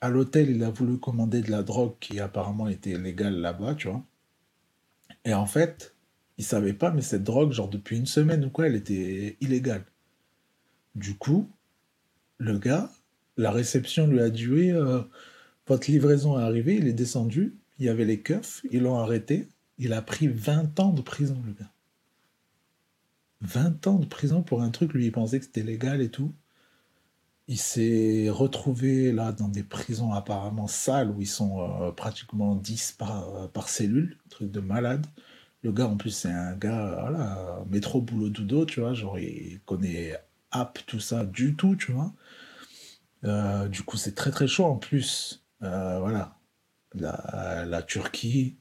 À l'hôtel, il a voulu commander de la drogue qui apparemment était légale là-bas, tu vois. Et en fait, il savait pas, mais cette drogue, genre depuis une semaine ou quoi, elle était illégale. Du coup, le gars, la réception lui a dit euh, votre livraison est arrivée, il est descendu, il y avait les keufs, ils l'ont arrêté, il a pris 20 ans de prison, le gars. 20 ans de prison pour un truc, lui, il pensait que c'était légal et tout. Il s'est retrouvé là dans des prisons apparemment sales où ils sont euh, pratiquement 10 par, cellule, truc de malade. Le gars, en plus, c'est un gars, voilà, métro boulot dodo, tu vois, genre, il connaît app, tout ça, du tout, tu vois. Euh, du coup, c'est très très chaud en plus. Euh, voilà. La Turquie,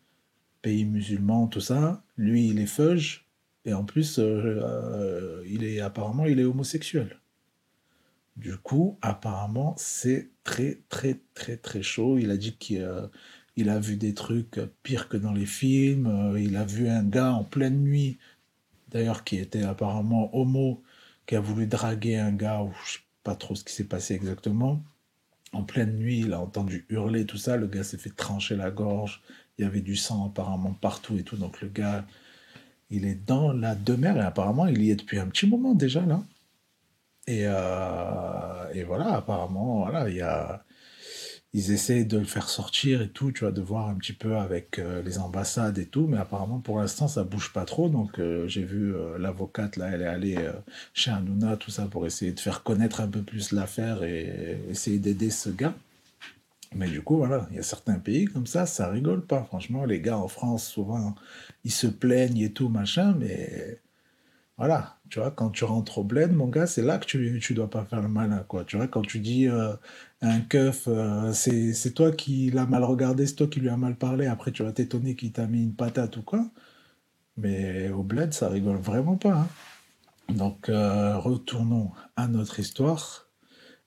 pays musulman, tout ça. Lui, il est feuge. Et en plus, euh, euh, il est apparemment, il est homosexuel. Du coup, apparemment, c'est très, très, très, très chaud. Il a dit qu'il euh, a vu des trucs pires que dans les films. il a vu un gars en pleine nuit, d'ailleurs, qui était apparemment homo, qui a voulu draguer un gars, ou je sais pas trop ce qui s'est passé exactement. En pleine nuit, il a entendu hurler, tout ça. Le gars s'est fait trancher la gorge il y avait du sang apparemment partout et tout. Donc le gars, il est dans la demeure et apparemment il y est depuis un petit moment déjà là. Et, euh, et voilà, apparemment, voilà, il y a, ils essayent de le faire sortir et tout, tu vois, de voir un petit peu avec euh, les ambassades et tout, mais apparemment pour l'instant ça bouge pas trop. Donc euh, j'ai vu l'avocate là, elle est allée chez Hanouna, tout ça, pour essayer de faire connaître un peu plus l'affaire et essayer d'aider ce gars. Mais du coup, voilà, il y a certains pays comme ça, ça rigole pas. Franchement, les gars en France, souvent, ils se plaignent et tout, machin, mais voilà, tu vois, quand tu rentres au bled, mon gars, c'est là que tu, tu dois pas faire le malin, quoi. Tu vois, quand tu dis euh, un keuf, euh, c'est toi qui l'as mal regardé, c'est toi qui lui as mal parlé, après tu vas t'étonner qu'il t'a mis une patate ou quoi. Mais au bled, ça rigole vraiment pas. Hein. Donc, euh, retournons à notre histoire.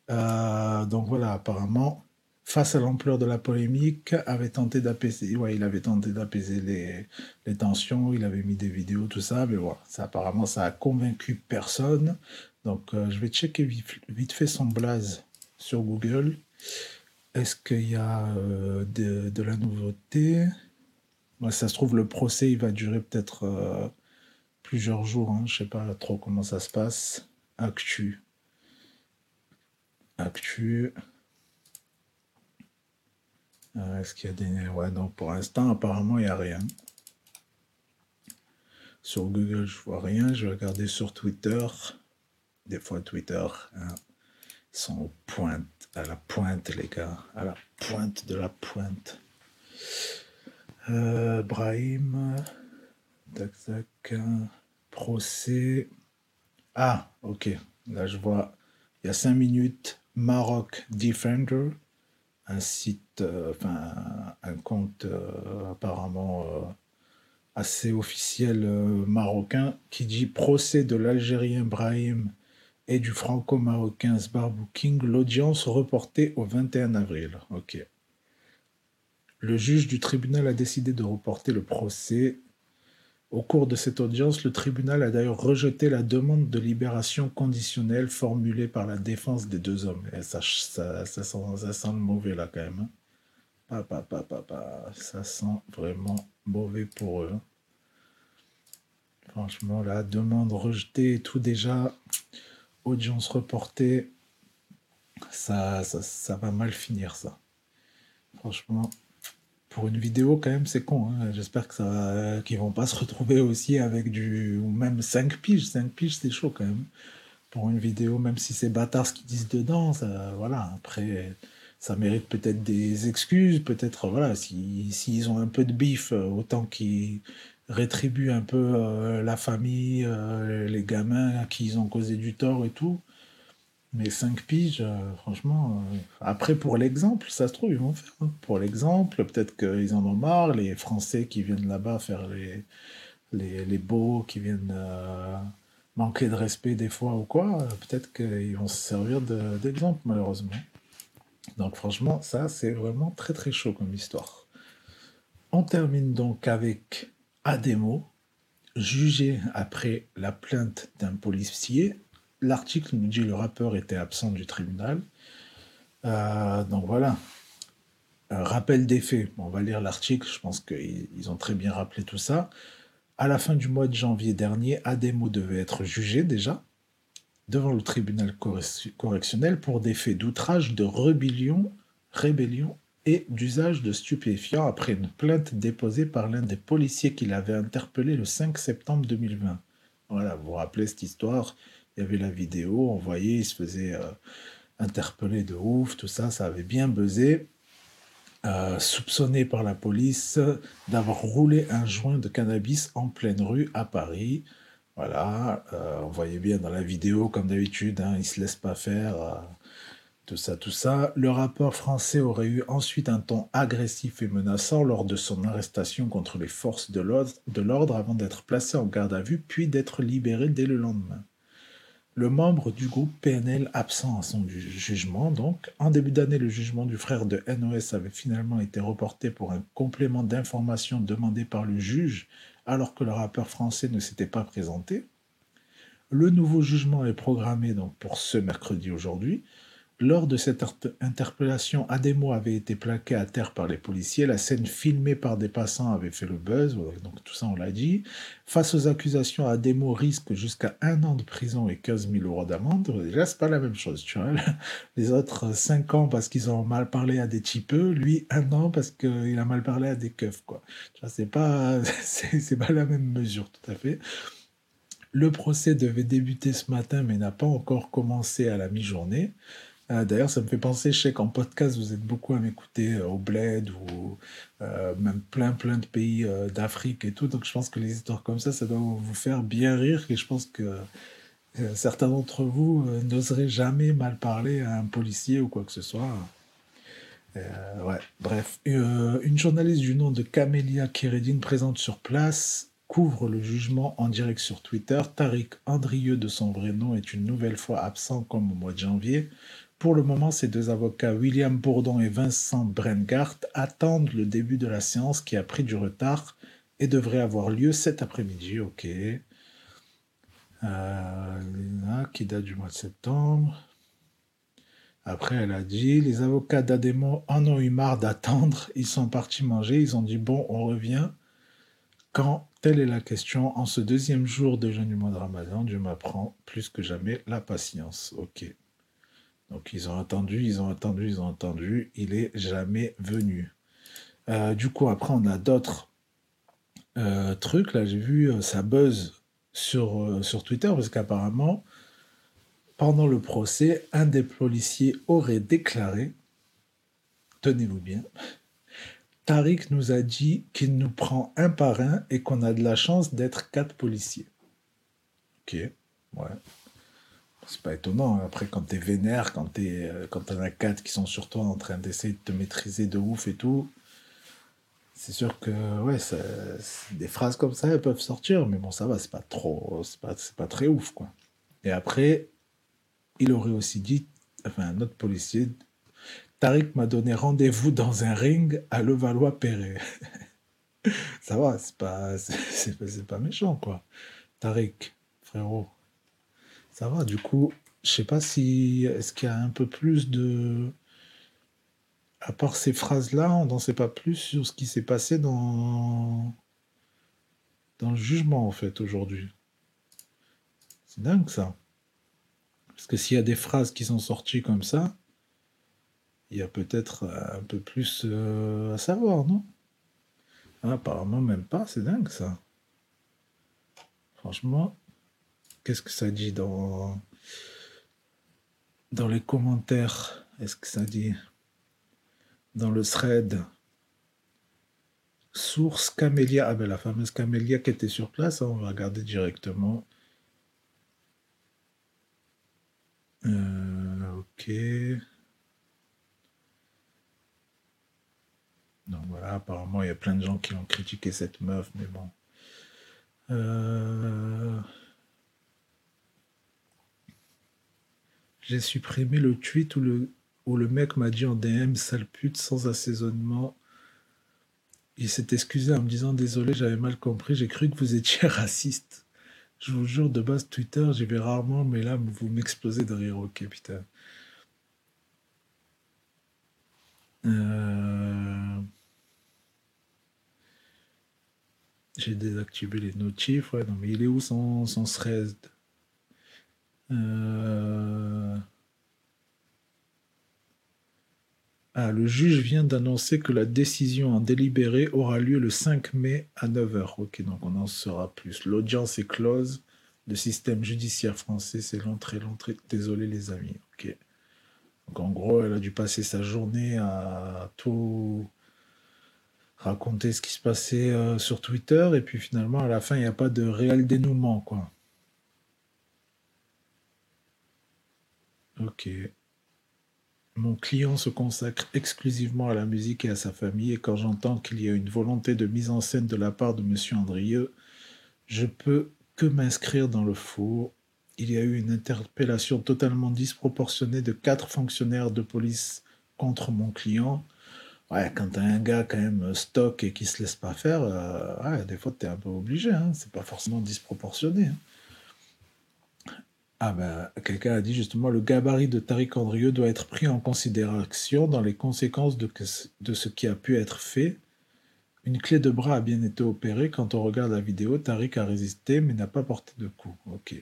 donc voilà, apparemment, face à l'ampleur de la polémique, avait tenté d'apaiser, il avait tenté d'apaiser les, tensions, il avait mis des vidéos, tout ça, mais voilà, apparemment, ça a convaincu personne. Donc, euh, je vais checker vite, fait son blaze sur Google. Est-ce qu'il y a euh, de, la nouveauté? Ça se trouve, le procès, il va durer peut-être euh, plusieurs jours, hein, je sais pas trop comment ça se passe. Actu. Actu. Euh, est-ce qu'il y a des... Ouais, donc pour l'instant, apparemment, il n'y a rien. Sur Google, je vois rien. Je vais regarder sur Twitter. Des fois, Twitter, hein, ils sont au pointe, à la pointe, les gars. À la pointe de la pointe. Euh, Brahim. Tac, tac. Procès. Ah, ok. Là, je vois. Il y a 5 minutes. Maroc Defender un site, euh, enfin un compte euh, apparemment euh, assez officiel marocain qui dit procès de l'Algérien Brahim et du franco-marocain Sbarbou King, l'audience reportée au 21 avril. Ok. Le juge du tribunal a décidé de reporter le procès. Au cours de cette audience, le tribunal a d'ailleurs rejeté la demande de libération conditionnelle formulée par la défense des deux hommes. Ça, sent, mauvais là quand même. Hein. Ça sent vraiment mauvais pour eux. Franchement, la demande rejetée et tout déjà, audience reportée, ça, ça, ça va mal finir ça. Franchement, pour une vidéo, quand même, c'est con. Hein. J'espère que ça, qu'ils vont pas se retrouver aussi avec du, ou même 5 piges. 5 piges, c'est chaud quand même. Pour une vidéo, même si c'est bâtard ce qu'ils disent dedans, voilà. Après, ça mérite peut-être des excuses, peut-être, voilà, s'ils si, ont un peu de bif, autant qu'ils rétribuent un peu euh, la famille, euh, les gamins à qui ils ont causé du tort et tout. Mais 5 piges, euh, franchement. Euh, après, pour l'exemple, ça se trouve, ils vont faire. Hein. Pour l'exemple, peut-être qu'ils en ont marre, les Français qui viennent là-bas faire les, beaux, qui viennent euh, manquer de respect des fois ou quoi. Peut-être qu'ils vont se servir d'exemple, malheureusement. Donc, franchement, ça, c'est vraiment très très chaud comme histoire. On termine donc avec Ademo, jugé après la plainte d'un policier l'article nous dit que le rappeur était absent du tribunal. Euh, donc voilà. rappel des faits. on va lire l'article. Je pense qu'ils ont très bien rappelé tout ça. À la fin du mois de janvier dernier, Ademo devait être jugé déjà devant le tribunal correctionnel pour des faits d'outrage, de rébellion, rébellion et d'usage de stupéfiants après une plainte déposée par l'un des policiers qui l'avait interpellé le 5 septembre 2020. Voilà, vous vous rappelez cette histoire? Il y avait la vidéo, on voyait, il se faisait euh, interpeller de ouf, tout ça, ça avait bien buzzé. Euh, soupçonné par la police d'avoir roulé un joint de cannabis en pleine rue à Paris. Voilà, euh, on voyait bien dans la vidéo, comme d'habitude, hein, il ne se laisse pas faire, tout ça, tout ça. Le rappeur français aurait eu ensuite un ton agressif et menaçant lors de son arrestation contre les forces de l'ordre avant d'être placé en garde à vue, puis d'être libéré dès le lendemain le membre du groupe PNL absent à son jugement. Donc, en début d'année, le jugement du frère de NOS avait finalement été reporté pour un complément d'information demandé par le juge alors que le rappeur français ne s'était pas présenté. Le nouveau jugement est programmé donc pour ce mercredi aujourd'hui. Lors de cette interpellation, Ademo avait été plaqué à terre par les policiers. La scène filmée par des passants avait fait le buzz. Donc tout ça, on l'a dit. Face aux accusations, Ademo risque jusqu'à un an de prison et 15 000 euros d'amende. Déjà, c'est pas la même chose, tu vois. Les autres, 5 ans parce qu'ils ont mal parlé à des typeux. Lui, un an parce qu'il a mal parlé à des keufs, quoi. C'est pas, c'est pas la même mesure, tout à fait. Le procès devait débuter ce matin, mais n'a pas encore commencé à la mi-journée. Euh, d'ailleurs, ça me fait penser, je sais qu'en podcast, vous êtes beaucoup à m'écouter euh, au Bled ou euh, même plein, plein de pays d'Afrique et tout. Donc, je pense que les histoires comme ça, ça doit vous faire bien rire. Et je pense que certains d'entre vous n'oseraient jamais mal parler à un policier ou quoi que ce soit. ouais, bref. une journaliste du nom de Camélia Kéredine présente sur place couvre le jugement en direct sur Twitter. Tariq Andrieux, de son vrai nom, est une nouvelle fois absent comme au mois de janvier. Pour le moment, ces deux avocats, William Bourdon et Vincent Brengart, attendent le début de la séance qui a pris du retard et devrait avoir lieu cet après-midi. Ok. Euh, qui date du mois de septembre. Après, elle a dit les avocats d'Ademo en ont eu marre d'attendre. Ils sont partis manger. Ils ont dit bon, on revient. Quand Telle est la question. En ce deuxième jour de jeûne du mois de Ramadan, Dieu m'apprend plus que jamais la patience. Ok. Donc ils ont attendu, ils ont attendu, ils ont attendu. Il est jamais venu. Euh, du coup, après, on a d'autres euh, trucs. Là, j'ai vu euh, ça buzz sur, sur Twitter parce qu'apparemment, pendant le procès, un des policiers aurait déclaré, tenez-vous bien, Tariq nous a dit qu'il nous prend un par un et qu'on a de la chance d'être quatre policiers. Ok, ouais. C'est pas étonnant. Hein. Après, quand t'es vénère, quand t'es, euh, quand t'en as quatre qui sont sur toi en train d'essayer de te maîtriser de ouf et tout, c'est sûr que, ouais, des phrases comme ça, elles peuvent sortir, mais bon, ça va, c'est pas trop, c'est pas, c'est pas très ouf, quoi. Et après, Il aurait aussi dit, enfin, un autre policier, Tariq m'a donné rendez-vous dans un ring à Levallois-Perret. Ça va, c'est pas, c'est pas méchant, quoi. Tariq, frérot. Ça va, du coup, je sais pas si. Est-ce qu'il y a un peu plus de. À part ces phrases-là, on n'en sait pas plus sur ce qui s'est passé dans. dans le jugement, en fait, aujourd'hui. C'est dingue, ça. Parce que s'il y a des phrases qui sont sorties comme ça, il y a peut-être un peu plus euh, à savoir, non? Ah, Apparemment, même pas, c'est dingue, ça. Franchement, qu'est-ce que ça dit dans, dans les commentaires? Est-ce que ça dit dans le thread? Source Camélia. Ah ben la fameuse Camélia qui était sur place, hein, on va regarder directement. Euh, ok. Donc voilà, apparemment il y a plein de gens qui ont critiqué cette meuf, mais bon. Euh, j'ai supprimé le tweet où le, où le mec m'a dit en DM sale pute sans assaisonnement. Il s'est excusé en me disant désolé, j'avais mal compris, j'ai cru que vous étiez raciste. Je vous jure, de base Twitter, j'y vais rarement, mais là, vous m'explosez de rire, ok, putain. Euh, j'ai désactivé les notifs, ouais, non, mais il est où son, son thread? Euh, Ah, le juge vient d'annoncer que la décision en délibéré aura lieu le 5 mai à 9h. Ok, donc on en saura plus. L'audience est close. Le système judiciaire français, c'est l'entrée, l'entrée. Désolé les amis. Ok. Donc en gros, elle a dû passer sa journée à tout raconter ce qui se passait euh, sur Twitter. Et puis finalement, à la fin, il n'y a pas de réel dénouement, quoi. Ok. Mon client se consacre exclusivement à la musique et à sa famille, et quand j'entends qu'il y a une volonté de mise en scène de la part de M. Andrieux, je peux que m'inscrire dans le four. Il y a eu une interpellation totalement disproportionnée de quatre fonctionnaires de police contre mon client. Ouais, quand t'as un gars quand même stock et qui se laisse pas faire, euh, des fois t'es un peu obligé, hein. c'est pas forcément disproportionné. Hein. Ah ben, quelqu'un a dit justement le gabarit de Tariq Andrieux doit être pris en considération dans les conséquences de, de ce qui a pu être fait. Une clé de bras a bien été opérée. Quand on regarde la vidéo, Tariq a résisté mais n'a pas porté de coup. Ok.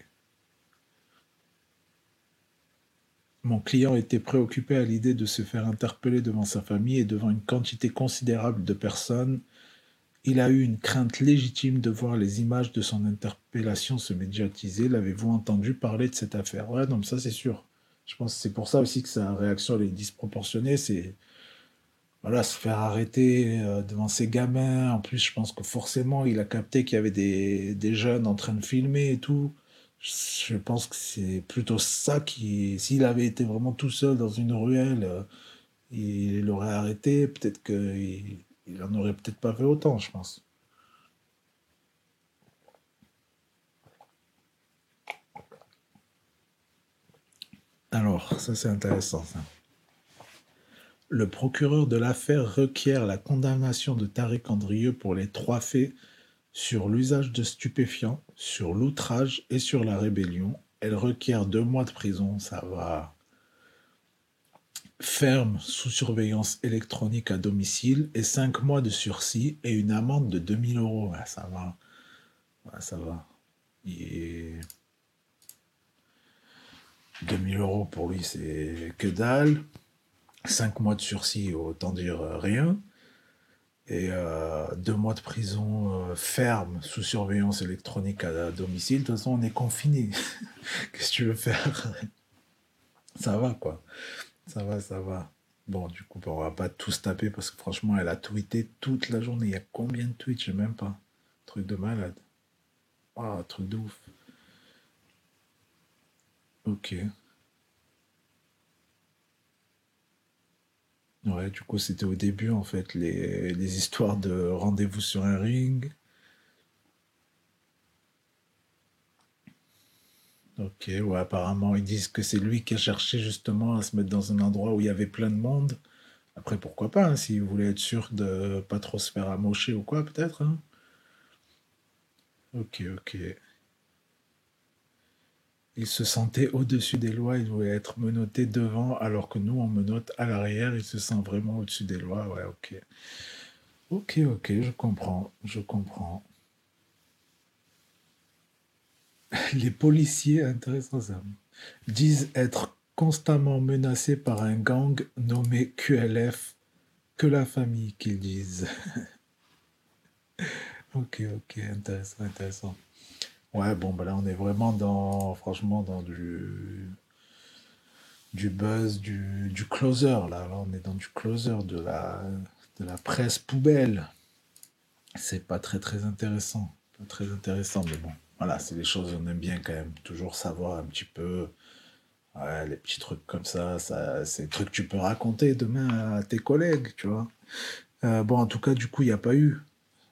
Mon client était préoccupé à l'idée de se faire interpeller devant sa famille et devant une quantité considérable de personnes il a eu une crainte légitime de voir les images de son interpellation se médiatiser. L'avez-vous entendu parler de cette affaire? Ouais, non, ça c'est sûr. Je pense que c'est pour ça aussi que sa réaction est disproportionnée. C'est voilà, se faire arrêter euh, devant ses gamins. En plus, je pense que forcément, il a capté qu'il y avait des, des, jeunes en train de filmer et tout. Je pense que c'est plutôt ça qui. S'il avait été vraiment tout seul dans une ruelle, euh, il l'aurait arrêté. Peut-être qu'il il en aurait peut-être pas fait autant, je pense. Alors, ça c'est intéressant. Le procureur de l'affaire requiert la condamnation de Tariq Andrieux pour les trois faits sur l'usage de stupéfiants, sur l'outrage et sur la rébellion. Elle requiert deux mois de prison, ça va ferme sous surveillance électronique à domicile et 5 mois de sursis et une amende de 2000 euros. ça va. ça va. Et 2000 euros pour lui, c'est que dalle. 5 mois de sursis, autant dire rien. Et euh, mois de prison euh, ferme sous surveillance électronique à, domicile. De toute façon, on est confiné. Qu'est-ce que tu veux faire? Ça va, quoi. Ça va, ça va. Bon, du coup, on va pas tous taper parce que franchement, elle a tweeté toute la journée. Il y a combien de tweets? Je sais même pas. Truc de malade. Ah, truc de ouf. Ok. Ouais, du coup, c'était au début, en fait, les, les histoires de rendez-vous sur un ring. Ok, ouais, apparemment, ils disent que c'est lui qui a cherché justement à se mettre dans un endroit où il y avait plein de monde. Après, pourquoi pas, hein, s'il voulait être sûr de pas trop se faire amocher ou quoi, peut-être. hein. Ok, ok. Il se sentait au-dessus des lois, il voulait être menotté devant, alors que nous, on menotte à l'arrière, il se sent vraiment au-dessus des lois. Ouais, ok. Ok, ok, je comprends, je comprends. Les policiers, intéressant ça, disent être constamment menacés par un gang nommé QLF, que la famille qu'ils disent. Ok, ok, intéressant, intéressant. Ouais, bon, bah là, on est vraiment dans, franchement, dans du, du buzz, du, du closer, là. Là, on est dans du closer, de la, de la presse poubelle. C'est pas très, très intéressant. Pas très intéressant, mais bon, voilà, c'est des choses on aime bien quand même. Toujours savoir un petit peu, les petits trucs comme ça, ça, c'est des trucs que tu peux raconter demain à tes collègues, tu vois. Euh, bon, en tout cas, du coup, il n'y a pas eu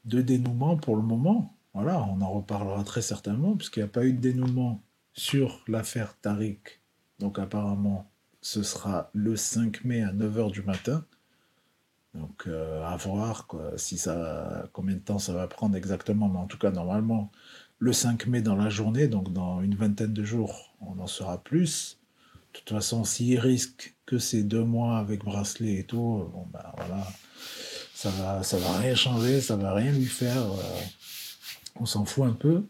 de dénouement pour le moment. Voilà, on en reparlera très certainement, puisqu'il n'y a pas eu de dénouement sur l'affaire Tariq. Donc apparemment, ce sera le 5 mai à 9 heures du matin. Donc euh, à voir si ça, combien de temps ça va prendre exactement. Mais en tout cas, normalement, le 5 mai dans la journée, donc dans une vingtaine de jours, on en saura plus. De toute façon, s'il risque que ces deux mois avec bracelet et tout, bon ben voilà, ça va, ça va rien changer, ça va rien lui faire. euh, on s'en fout un peu.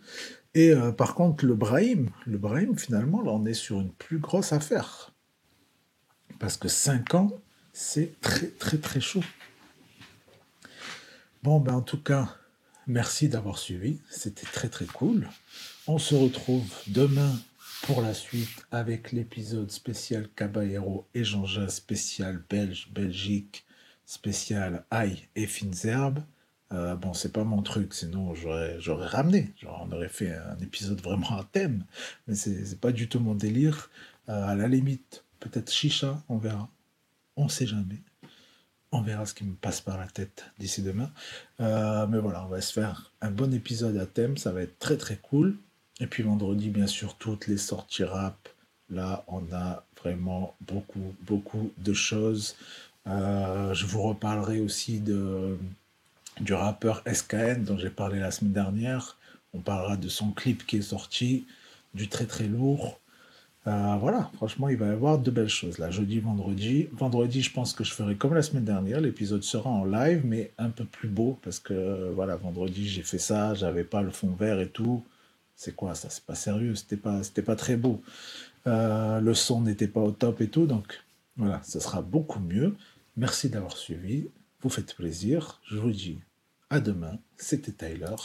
Et euh, par contre, le Brahim, le Brahim, finalement, là, on est sur une plus grosse affaire. Parce que 5 ans, c'est très, très, très chaud. Bon, ben, en tout cas, merci d'avoir suivi. C'était très, très cool. On se retrouve demain pour la suite avec l'épisode spécial Caballero et Jean-Jean spécial Belge, Belgique, spécial ail et fines herbes. Euh, bon, c'est pas mon truc, sinon j'aurais, j'aurais ramené. Genre, on aurait fait un épisode vraiment à thème, mais c'est, c'est pas du tout mon délire. Euh, à la limite, peut-être chicha, on verra. On sait jamais. On verra ce qui me passe par la tête d'ici demain. Euh, mais voilà, on va se faire un bon épisode à thème, ça va être très très cool. Et puis vendredi, bien sûr, toutes les sorties rap. Là, on a vraiment beaucoup, beaucoup de choses. Euh, je vous reparlerai aussi du rappeur SKN dont j'ai parlé la semaine dernière. On parlera de son clip qui est sorti, du très très lourd. Euh, voilà, franchement, il va y avoir de belles choses là, jeudi, vendredi. Vendredi, je pense que je ferai comme la semaine dernière. L'épisode sera en live, mais un peu plus beau parce que voilà, vendredi, j'ai fait ça, j'avais pas le fond vert et tout. C'est quoi ça? C'est pas sérieux, c'était pas, c'était pas très beau. Euh, le son n'était pas au top et tout, donc voilà, ce sera beaucoup mieux. Merci d'avoir suivi, vous faites plaisir. Je vous dis à demain. C'était Tyler.